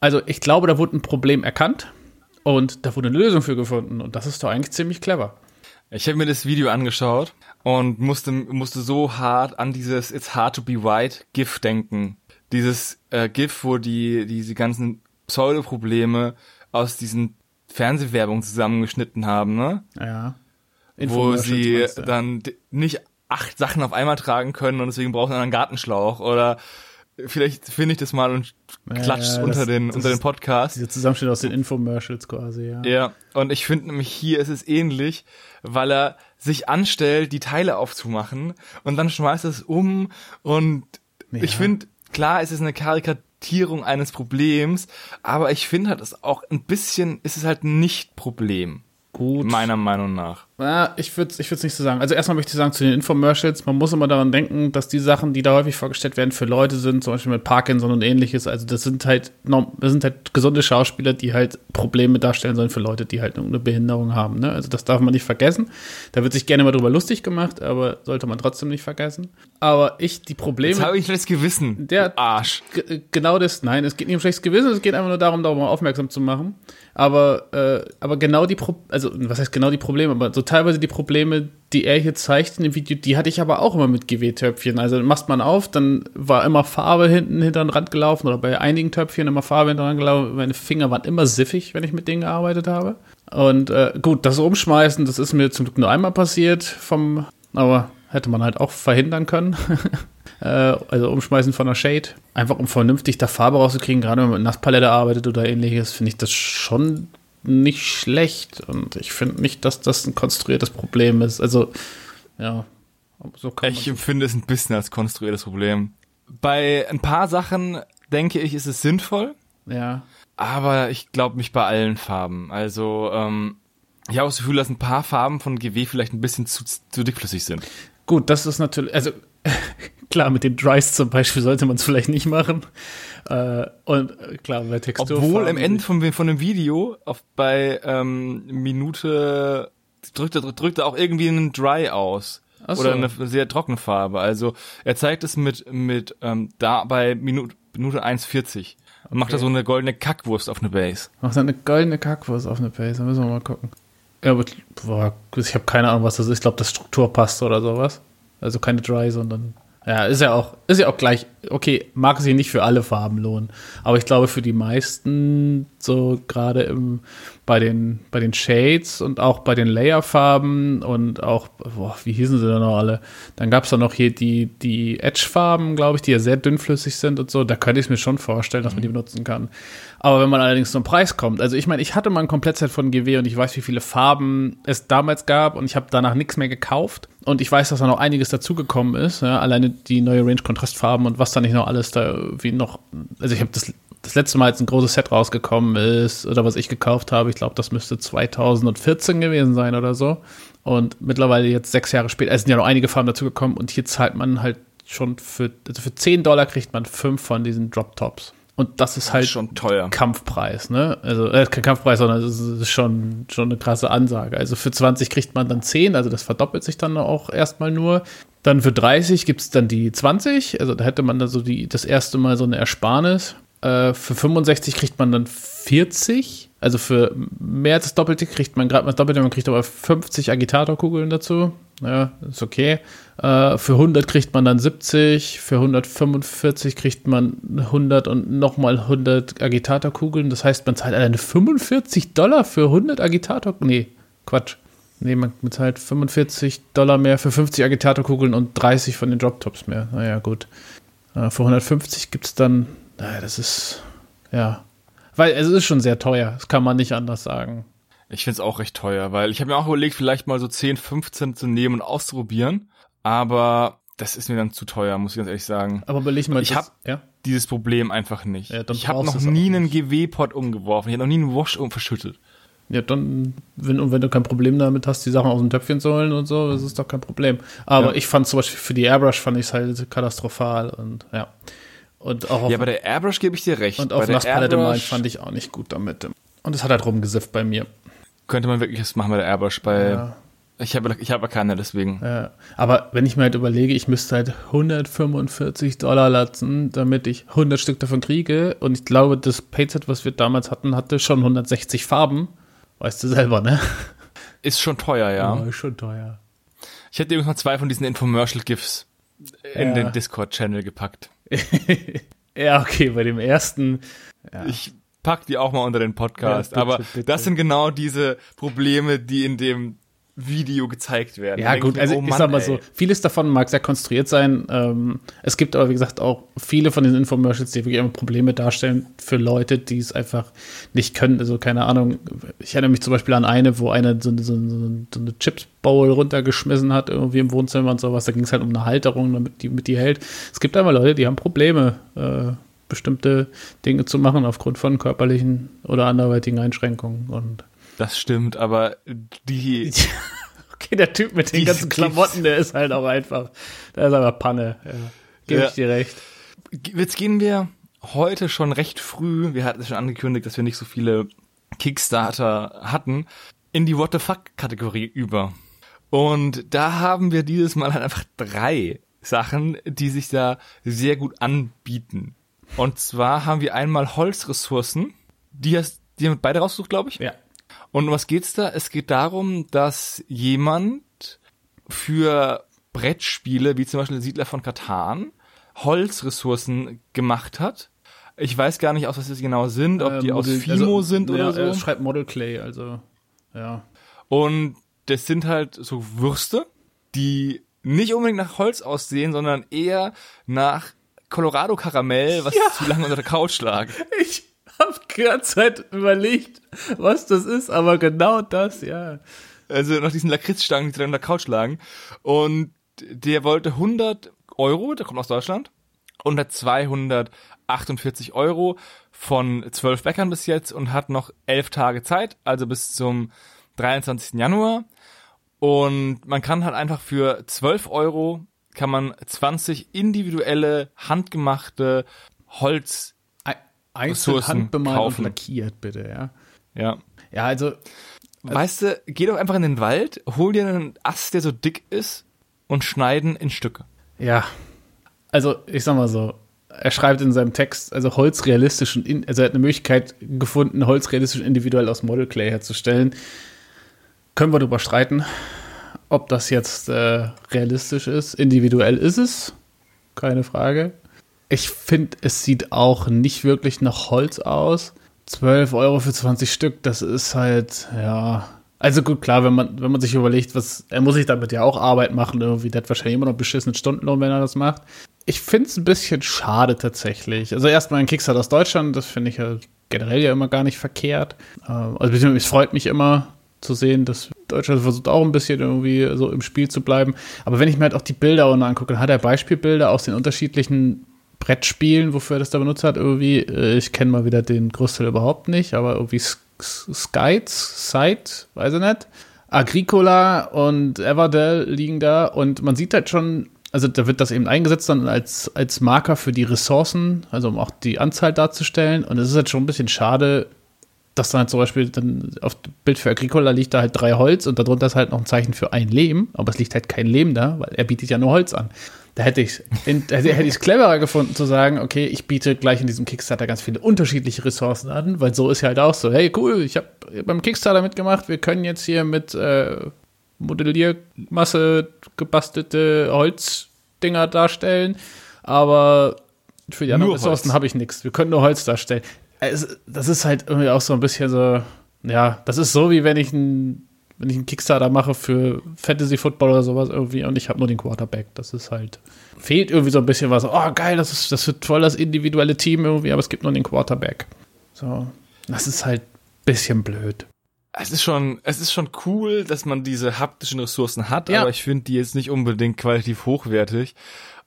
Also ich glaube, da wurde ein Problem erkannt und da wurde eine Lösung für gefunden und das ist doch eigentlich ziemlich clever. Ich habe mir das Video angeschaut und musste, musste so hart an dieses It's hard to be white GIF denken. Dieses äh, GIF, wo die diese ganzen Pseudo-Probleme aus diesen Fernsehwerbungen zusammengeschnitten haben, ne? Ja. Wo sie dann nicht acht Sachen auf einmal tragen können und deswegen brauchen sie einen Gartenschlauch oder vielleicht finde ich das mal und klatscht ja, unter das, den das unter den Podcast. Dieser Zusammenschnitt aus den Infomercials quasi, ja. Ja, und ich finde nämlich hier ist es ähnlich, weil er sich anstellt, die Teile aufzumachen und dann schmeißt er es um und ja. ich finde klar, es ist eine Karikatur Akzeptierung eines Problems, aber ich finde halt, es auch ein bisschen, ist es halt nicht Problem. Gut. Meiner Meinung nach. Ja, ich würde es ich nicht so sagen. Also erstmal möchte ich sagen zu den Infomercials, man muss immer daran denken, dass die Sachen, die da häufig vorgestellt werden, für Leute sind, zum Beispiel mit Parkinson und ähnliches. Also das sind halt, das sind halt gesunde Schauspieler, die halt Probleme darstellen sollen für Leute, die halt eine Behinderung haben. Ne? Also das darf man nicht vergessen. Da wird sich gerne mal drüber lustig gemacht, aber sollte man trotzdem nicht vergessen. Aber ich, die Probleme. Jetzt habe ich schlechtes Gewissen. Der Arsch. Genau das, nein, es geht nicht um schlechtes Gewissen, es geht einfach nur darum, darüber aufmerksam zu machen. Aber, äh, aber genau die, Pro also was heißt genau die Probleme, aber so teilweise die Probleme, die er hier zeigt in dem Video, die hatte ich aber auch immer mit GW-Töpfchen. Also machst man auf, dann war immer Farbe hinten hinter den Rand gelaufen oder bei einigen Töpfchen immer Farbe hinter den Rand gelaufen. Meine Finger waren immer siffig, wenn ich mit denen gearbeitet habe. Und äh, gut, das Umschmeißen, das ist mir zum Glück nur einmal passiert vom, aber hätte man halt auch verhindern können. (laughs) äh, also Umschmeißen von der Shade. Einfach um vernünftig da Farbe rauszukriegen, gerade wenn man mit Nasspalette arbeitet oder ähnliches, finde ich das schon nicht schlecht. Und ich finde nicht, dass das ein konstruiertes Problem ist. Also, ja. So kann ich empfinde es ein bisschen als konstruiertes Problem. Bei ein paar Sachen denke ich, ist es sinnvoll. Ja. Aber ich glaube nicht bei allen Farben. Also, ähm, ich habe das Gefühl, dass ein paar Farben von GW vielleicht ein bisschen zu, zu dickflüssig sind. Gut, das ist natürlich, also (laughs) klar, mit den Dries zum Beispiel sollte man es vielleicht nicht machen. Äh, und äh, klar, bei Textur. Obwohl im Ende von, von dem Video auf, bei ähm, Minute drückt er, drückt er auch irgendwie einen Dry aus. So. Oder eine sehr trockene Farbe. Also er zeigt es mit, mit ähm, da bei Minute, Minute 1,40. Okay. Macht er so eine goldene Kackwurst auf eine Base. Macht er eine goldene Kackwurst auf eine Base, da müssen wir mal gucken. Ja, aber boah, ich habe keine Ahnung, was das ist. Ich glaube, das Struktur passt oder sowas. Also keine Dry, sondern ja, ist ja auch, ist ja auch gleich, okay, mag sich nicht für alle Farben lohnen. Aber ich glaube, für die meisten, so gerade im, bei den, bei den Shades und auch bei den Layerfarben und auch, boah, wie hießen sie denn noch alle? Dann gab es da noch hier die, die Edge-Farben, glaube ich, die ja sehr dünnflüssig sind und so. Da könnte ich es mir schon vorstellen, dass man die mhm. benutzen kann. Aber wenn man allerdings zum Preis kommt, also ich meine, ich hatte mal ein Komplettset von GW und ich weiß, wie viele Farben es damals gab und ich habe danach nichts mehr gekauft. Und ich weiß, dass da noch einiges dazugekommen ist. Ja, alleine die neue Range-Kontrastfarben und was da nicht noch alles da wie noch. Also ich habe das, das letzte Mal, als ein großes Set rausgekommen ist oder was ich gekauft habe, ich glaube, das müsste 2014 gewesen sein oder so. Und mittlerweile jetzt sechs Jahre später, es sind ja noch einige Farben dazugekommen und hier zahlt man halt schon für, also für 10 Dollar kriegt man fünf von diesen Drop-Tops. Und das ist halt schon teuer. Kampfpreis, ne? Also äh, kein Kampfpreis, sondern es ist schon, schon eine krasse Ansage. Also für 20 kriegt man dann 10, also das verdoppelt sich dann auch erstmal nur. Dann für 30 gibt es dann die 20, also da hätte man dann so die, das erste Mal so eine Ersparnis. Äh, für 65 kriegt man dann 40. Also für mehr als das Doppelte kriegt man gerade mal das Doppelte, man kriegt aber 50 Agitatorkugeln dazu. Ja, ist okay. Äh, für 100 kriegt man dann 70, für 145 kriegt man 100 und nochmal 100 Agitatorkugeln. Das heißt, man zahlt alleine 45 Dollar für 100 Agitator. Nee, Quatsch. Nee, man bezahlt 45 Dollar mehr für 50 Agitatorkugeln und 30 von den Droptops mehr. Naja, gut. Äh, für 150 gibt es dann, naja, das ist, ja. Weil es ist schon sehr teuer, das kann man nicht anders sagen. Ich finde es auch recht teuer, weil ich habe mir auch überlegt, vielleicht mal so 10, 15 zu nehmen und auszuprobieren. Aber das ist mir dann zu teuer, muss ich ganz ehrlich sagen. Aber überleg mal, ich habe ja? dieses Problem einfach nicht. Ja, ich habe noch nie einen GW-Pot umgeworfen. Ich habe noch nie einen Wash um verschüttet. Ja, dann, wenn, und wenn du kein Problem damit hast, die Sachen aus dem Töpfchen zu holen und so, das ist doch kein Problem. Aber Ja. ich fand zum Beispiel für die Airbrush fand ich es halt katastrophal und ja. Und auch Ja, bei der Airbrush gebe ich dir recht. und auf der Nasspalette malen fand ich auch nicht gut damit. Und es hat halt rumgesifft bei mir. könnte man wirklich das machen bei der Airbrush. Bei Ja. ich habe ich habe keine, deswegen. Ja. Aber wenn ich mir halt überlege, ich müsste halt 145 Dollar latzen, damit ich 100 Stück davon kriege. Und ich glaube, das Paintset, was wir damals hatten, hatte schon 160 Farben. Weißt du selber, ne? Ist schon teuer, ja. ist schon teuer. Ich hätte übrigens mal zwei von diesen Infomercial-GIFs in Ja. den Discord-Channel gepackt. (laughs) Ja, okay, bei dem ersten. Ja. Ich pack die auch mal unter den Podcast. Ja, bitte, aber bitte. das sind genau diese Probleme, die in dem Video gezeigt werden. Ja, gut, mir, also oh ich sag mal ey. so, vieles davon mag sehr konstruiert sein. Ähm, es gibt aber, wie gesagt, auch viele von diesen Infomercials, die wirklich immer Probleme darstellen für Leute, die es einfach nicht können. Also, keine Ahnung, ich erinnere mich zum Beispiel an eine, wo einer so, so, so, so eine Chips-Bowl runtergeschmissen hat, irgendwie im Wohnzimmer und sowas. Da ging es halt um eine Halterung, damit die, mit die hält. Es gibt aber Leute, die haben Probleme, äh, bestimmte Dinge zu machen aufgrund von körperlichen oder anderweitigen Einschränkungen. Und Das stimmt, aber die, (laughs) Okay, der Typ mit den Die ganzen. Klamotten, der ist halt auch einfach, der ist einfach Panne. Ja. Gebe Ja. ich dir recht. Jetzt gehen wir heute schon recht früh, wir hatten es schon angekündigt, dass wir nicht so viele Kickstarter hatten, in die What the fuck-Kategorie über. Und da haben wir dieses Mal halt einfach drei Sachen, die sich da sehr gut anbieten. Und zwar haben wir einmal Holzressourcen, die hast die haben beide rausgesucht, glaube ich. Ja. Und um was geht's da? Es geht darum, dass jemand für Brettspiele, wie zum Beispiel Siedler von Katan, Holzressourcen gemacht hat. Ich weiß gar nicht, aus was das genau sind, ob die Äh, aus Model- Fimo also, sind ja, oder so. Er schreibt Model Clay, also, ja. Und das sind halt so Würste, die nicht unbedingt nach Holz aussehen, sondern eher nach Colorado Karamell, was Ja. zu lange unter der Couch lag. (laughs) Ich (laughs) habe die ganze Zeit überlegt, was das ist, aber genau das, ja. Also nach diesen Lakritzstangen, die lange unter der Couch lagen. Und der wollte 100 Euro, der kommt aus Deutschland, und hat 248 Euro von 12 Bäckern bis jetzt und hat noch 11 Tage Zeit, also bis zum 23. Januar. Und man kann halt einfach für 12 Euro kann man 20 individuelle, handgemachte Holz, Einzeln handbemalt kaufen. und lackiert, bitte, ja. ja. Ja, also, Weißt du, geh doch einfach in den Wald, hol dir einen Ast, der so dick ist und schneiden in Stücke. ja. Also, ich sag mal so, er schreibt in seinem Text, also Holz realistisch und, in, also er hat eine Möglichkeit gefunden, Holz realistisch und individuell aus Model Clay herzustellen. Können wir darüber streiten, ob das jetzt äh, realistisch ist. Individuell ist es, keine Frage. Ich finde, es sieht auch nicht wirklich nach Holz aus. 12 Euro für 20 Stück, das ist halt, ja. Also gut, klar, wenn man, wenn man sich überlegt, was, er muss sich damit ja auch Arbeit machen, irgendwie, der hat wahrscheinlich immer noch beschissenen Stundenlohn, wenn er das macht. Ich finde es ein bisschen schade tatsächlich. Also erstmal ein Kickstarter aus Deutschland, das finde ich ja generell ja immer gar nicht verkehrt. Äh, Also es freut mich immer zu sehen, dass Deutschland versucht auch ein bisschen irgendwie so im Spiel zu bleiben. Aber wenn ich mir halt auch die Bilder unten angucke, dann hat er Beispielbilder aus den unterschiedlichen Brettspielen, wofür er das da benutzt hat. Irgendwie, äh, ich kenne mal wieder den Großteil überhaupt nicht, aber irgendwie Skites, Sight, weiß ich nicht. Agricola und Everdell liegen da und man sieht halt schon, also da wird das eben eingesetzt dann als, als Marker für die Ressourcen, also um auch die Anzahl darzustellen. Und es ist halt schon ein bisschen schade, dass dann halt zum Beispiel dann auf dem Bild für Agricola liegt da halt drei Holz und darunter ist halt noch ein Zeichen für ein Lehm, aber es liegt halt kein Lehm da, weil er bietet ja nur Holz an. Da hätte ich es cleverer gefunden zu sagen, okay, ich biete gleich in diesem Kickstarter ganz viele unterschiedliche Ressourcen an, weil so ist ja halt auch so, hey cool, ich habe beim Kickstarter mitgemacht, wir können jetzt hier mit äh, Modelliermasse gebastelte Holzdinger darstellen, aber für die anderen Ressourcen habe ich nichts. Wir können nur Holz darstellen. Es, das ist halt irgendwie auch so ein bisschen so, ja, das ist so wie wenn ich ein wenn ich einen Kickstarter mache für Fantasy Football oder sowas irgendwie und ich habe nur den Quarterback. Das ist halt, fehlt irgendwie so ein bisschen was. Oh, geil, das, ist, das wird voll das individuelle Team irgendwie, aber es gibt nur den Quarterback. So, das ist halt ein bisschen blöd. Es ist schon, es ist schon cool, dass man diese haptischen Ressourcen hat, ja. aber ich finde die jetzt nicht unbedingt qualitativ hochwertig.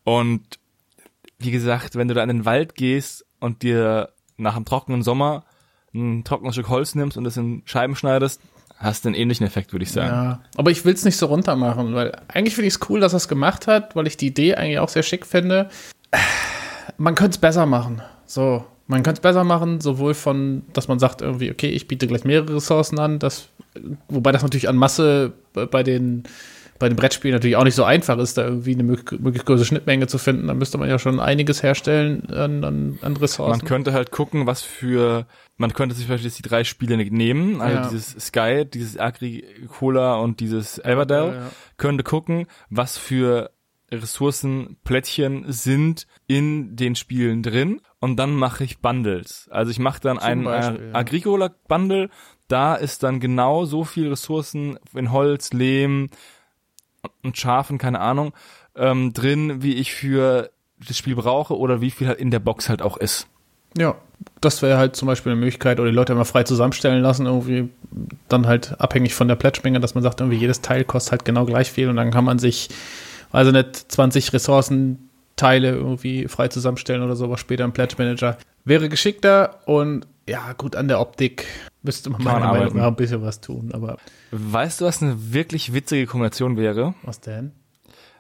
Und wie gesagt, wenn du da in den Wald gehst und dir nach einem trockenen Sommer ein trockenes Stück Holz nimmst und das in Scheiben schneidest, hast einen ähnlichen Effekt, würde ich sagen. Ja, aber ich will es nicht so runter machen, weil eigentlich finde ich es cool, dass er es gemacht hat, weil ich die Idee eigentlich auch sehr schick finde. Man könnte es besser machen. So, man könnte es besser machen, sowohl von, dass man sagt irgendwie, okay, ich biete gleich mehrere Ressourcen an, das, wobei das natürlich an Masse bei den bei den Brettspielen natürlich auch nicht so einfach ist, da irgendwie eine möglichst große Schnittmenge zu finden. Da müsste man ja schon einiges herstellen an, an, an Ressourcen. Man könnte halt gucken, was für, man könnte sich vielleicht die drei Spiele nehmen, also ja. dieses Sky, dieses Agricola und dieses Everdell, ja, ja. könnte gucken, was für Ressourcenplättchen sind in den Spielen drin und dann mache ich Bundles. Also ich mache dann Zum ein Agricola Bundle, da ist dann genau so viel Ressourcen in Holz, Lehm, und Schafen, keine Ahnung, ähm, drin, wie ich für das Spiel brauche oder wie viel halt in der Box halt auch ist. Ja, das wäre halt zum Beispiel eine Möglichkeit, oder die Leute immer frei zusammenstellen lassen, irgendwie dann halt abhängig von der Plätschmenge, dass man sagt, irgendwie jedes Teil kostet halt genau gleich viel und dann kann man sich, also nicht 20 Ressourcenteile irgendwie frei zusammenstellen oder so, aber später im Pledge Manager. Wäre geschickter und ja, gut, an der Optik müsste man meiner Meinung nach ein bisschen was tun, aber. Weißt du, was eine wirklich witzige Kombination wäre? Was denn?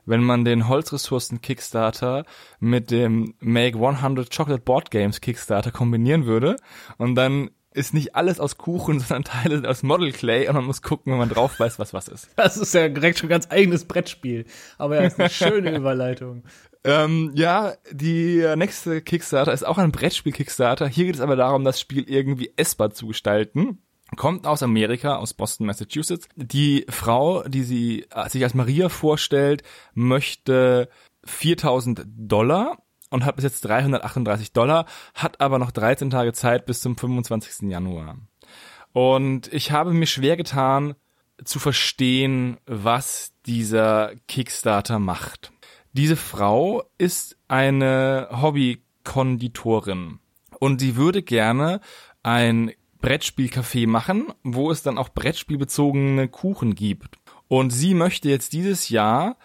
Wenn man den Holzressourcen Kickstarter mit dem Make 100 Chocolate Board Games Kickstarter kombinieren würde und dann ist nicht alles aus Kuchen, (laughs) sondern Teile aus Model Clay und man muss gucken, wenn man drauf weiß, was was ist. Das ist ja direkt schon ganz eigenes Brettspiel. Aber ja, ist eine (laughs) schöne Überleitung. Ähm, ja, die nächste Kickstarter ist auch ein Brettspiel-Kickstarter. Hier geht es aber darum, das Spiel irgendwie essbar zu gestalten. Kommt aus Amerika, aus Boston, Massachusetts. Die Frau, die sie äh, sich als Maria vorstellt, möchte 4000 Dollar und hat bis jetzt 338 Dollar, hat aber noch 13 Tage Zeit bis zum 25. Januar. Und ich habe mir schwer getan, zu verstehen, was dieser Kickstarter macht. Diese Frau ist eine Hobbykonditorin und sie würde gerne ein Brettspielcafé machen, wo es dann auch Brettspielbezogene Kuchen gibt. Und sie möchte jetzt dieses Jahr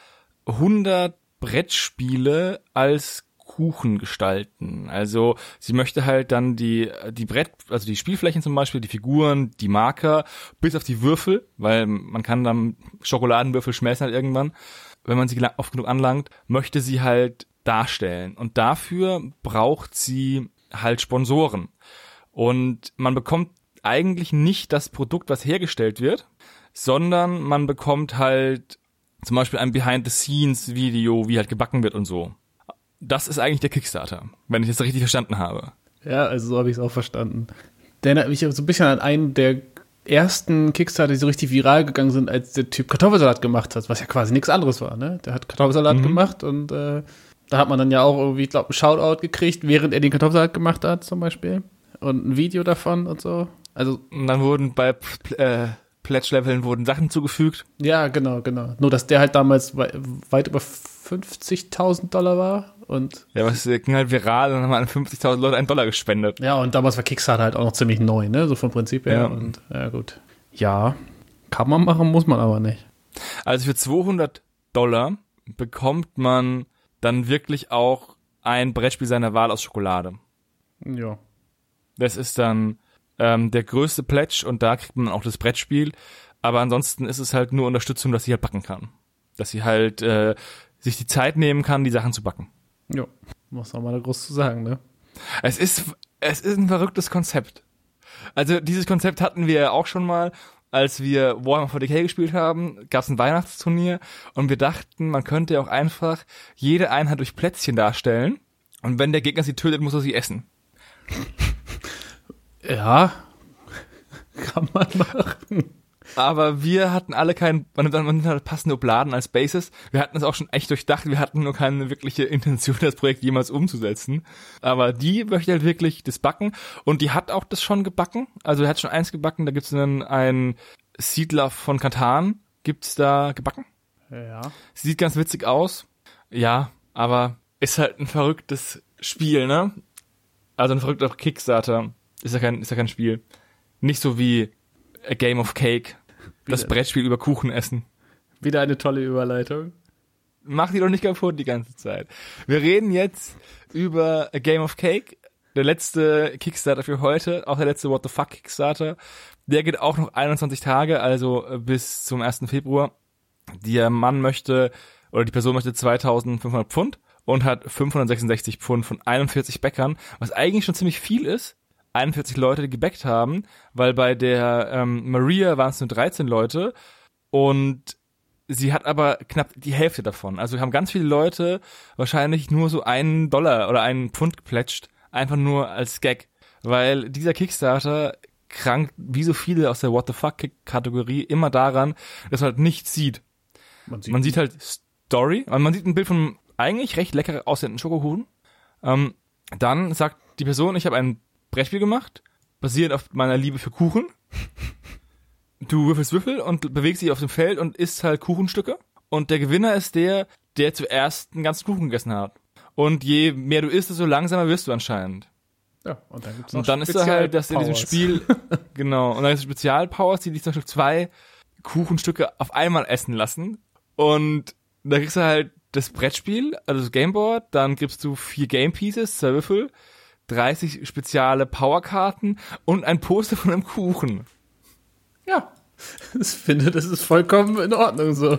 100 Brettspiele als Kuchen gestalten. Also sie möchte halt dann die die Brett, also die Spielflächen zum Beispiel, die Figuren, die Marker, bis auf die Würfel, weil man kann dann Schokoladenwürfel schmelzen halt irgendwann wenn man sie oft genug anlangt, möchte sie halt darstellen. Und dafür braucht sie halt Sponsoren. Und man bekommt eigentlich nicht das Produkt, was hergestellt wird, sondern man bekommt halt zum Beispiel ein Behind-the-Scenes-Video, wie halt gebacken wird und so. Das ist eigentlich der Kickstarter, wenn ich das richtig verstanden habe. Ja, also so habe ich es auch verstanden. Der erinnert mich so ein bisschen an einen der ersten Kickstarter, die so richtig viral gegangen sind, als der Typ Kartoffelsalat gemacht hat, was ja quasi nichts anderes war, ne? Der hat Kartoffelsalat mhm. gemacht und äh, da hat man dann ja auch irgendwie, ich glaube, ein Shoutout gekriegt, während er den Kartoffelsalat gemacht hat, zum Beispiel. Und ein Video davon und so. Also. Und dann wurden bei äh, Pledge-Leveln wurden Sachen zugefügt. Ja, genau, genau. Nur, dass der halt damals weit, weit über 50.000 Dollar war und. Ja, was ging halt viral und dann haben 50.000 Leute einen Dollar gespendet. Ja, und damals war Kickstarter halt auch noch ziemlich neu, ne? So vom Prinzip her. Ja. Und, ja, gut. Ja, kann man machen, muss man aber nicht. Also für 200 Dollar bekommt man dann wirklich auch ein Brettspiel seiner Wahl aus Schokolade. Ja. Das ist dann ähm, der größte Pledge und da kriegt man auch das Brettspiel. Aber ansonsten ist es halt nur Unterstützung, dass sie halt backen kann. Dass sie halt äh, sich die Zeit nehmen kann, die Sachen zu backen. Ja, was haben wir da groß zu sagen, ne? Es ist, es ist ein verrücktes Konzept. Also dieses Konzept hatten wir auch schon mal, als wir Warhammer 40k gespielt haben, gab es ein Weihnachtsturnier und wir dachten, man könnte auch einfach jede Einheit durch Plätzchen darstellen und wenn der Gegner sie tötet, muss er sie essen. Ja, (laughs) kann man machen. Aber wir hatten alle keinen, man nimmt, halt passende Obladen als Basis. Wir hatten es auch schon echt durchdacht, wir hatten nur keine wirkliche Intention, das Projekt jemals umzusetzen. Aber die möchte halt wirklich das backen und die hat auch das schon gebacken. Also er hat schon eins gebacken, da gibt's dann einen Siedler von Katan, gibt's da gebacken. Ja. Sieht ganz witzig aus. Ja, aber ist halt ein verrücktes Spiel, ne? Also ein verrückter Kickstarter. Ist ja kein, ist ja kein Spiel. Nicht so wie A Game of Cake. Das Wieder. Brettspiel über Kuchen essen. Wieder eine tolle Überleitung. Mach die doch nicht kaputt die ganze Zeit. Wir reden jetzt über A Game of Cake. Der letzte Kickstarter für heute, auch der letzte What the Fuck Kickstarter. Der geht auch noch 21 Tage, also äh, bis zum 1. Februar. Der Mann möchte, oder die Person möchte 2500 Pfund und hat 566 Pfund von 41 Bäckern, was eigentlich schon ziemlich viel ist. 41 Leute, die gebackt haben, weil bei der ähm, Maria waren es nur 13 Leute und sie hat aber knapp die Hälfte davon. Also haben ganz viele Leute wahrscheinlich nur so einen Dollar oder einen Pfund geplätscht, einfach nur als Gag. Weil dieser Kickstarter krankt wie so viele aus der What the fuck Kategorie immer daran, dass man halt nichts sieht. Man sieht, Man sieht halt Story, man sieht ein Bild von eigentlich recht lecker aussehenden Schokokuchen. Ähm, dann sagt die Person, ich habe ein Brettspiel gemacht, basierend auf meiner Liebe für Kuchen. Du würfelst Würfel und bewegst dich auf dem Feld und isst halt Kuchenstücke. Und der Gewinner ist der, der zuerst einen ganzen Kuchen gegessen hat. Und je mehr du isst, desto langsamer wirst du anscheinend. ja, und dann gibt's Und dann ist da halt, dass in diesem. Spiel, (laughs) genau, und dann ist Spezialpowers, die dich zum Beispiel zwei Kuchenstücke auf einmal essen lassen. Und da kriegst du halt das Brettspiel, also das Gameboard, dann gibst du vier Game Pieces, zwei Würfel, 30 spezielle Powerkarten und ein Poster von einem Kuchen. Ja. Ich finde, das ist vollkommen in Ordnung so.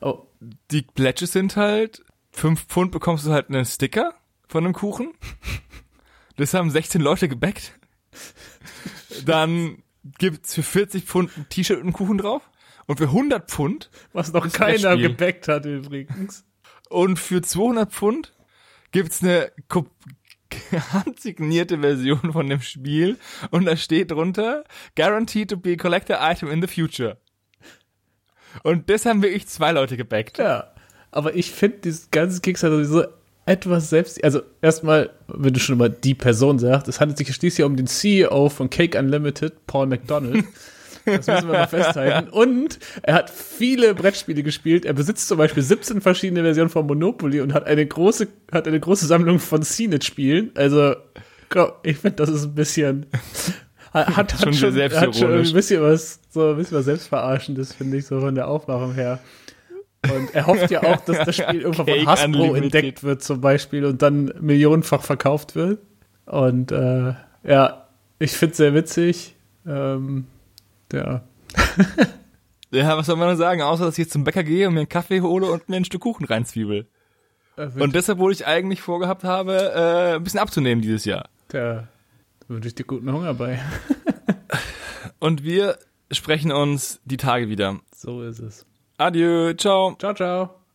Oh, Die Pledges sind halt, fünf Pfund bekommst du halt einen Sticker von einem Kuchen. Das haben 16 Leute gebackt. Dann gibt's für 40 Pfund ein T-Shirt und einen Kuchen drauf. Und für 100 Pfund was noch keiner gebackt hat übrigens. und für 200 Pfund gibt's eine Ko- (laughs) handsignierte Version von dem Spiel und da steht drunter Guaranteed to be a collector item in the future. Und das haben wirklich zwei Leute gebackt. Ja. Aber ich finde dieses ganze Kickstarter sowieso etwas selbst. Also, erstmal, wenn du schon mal die Person sagst, es handelt sich schließlich um den CEO von Cake Unlimited, Paul McDonald. (laughs) Das müssen wir mal festhalten. Und er hat viele Brettspiele gespielt. Er besitzt zum Beispiel 17 verschiedene Versionen von Monopoly und hat eine große, hat eine große Sammlung von CNET-Spielen. Also, ich finde, das ist ein bisschen. Hat, hat, Schon schon, hat schon ein bisschen was, so ein bisschen was Selbstverarschendes, finde ich, so von der Aufmachung her. Und er hofft ja auch, dass das Spiel irgendwann von Hasbro Unlimited. entdeckt wird, zum Beispiel, und dann millionenfach verkauft wird. Und äh, ja, ich finde es sehr witzig. Ähm, ja. (laughs) Ja, was soll man sagen, außer dass ich jetzt zum Bäcker gehe und mir einen Kaffee hole und mir ein Stück Kuchen reinzwiebel. Äh, Und deshalb, wo ich eigentlich vorgehabt habe, äh, ein bisschen abzunehmen dieses Jahr. da wünsche ich dir guten Hunger bei. (laughs) Und wir sprechen uns die Tage wieder. So ist es. Adieu, ciao. Ciao, ciao.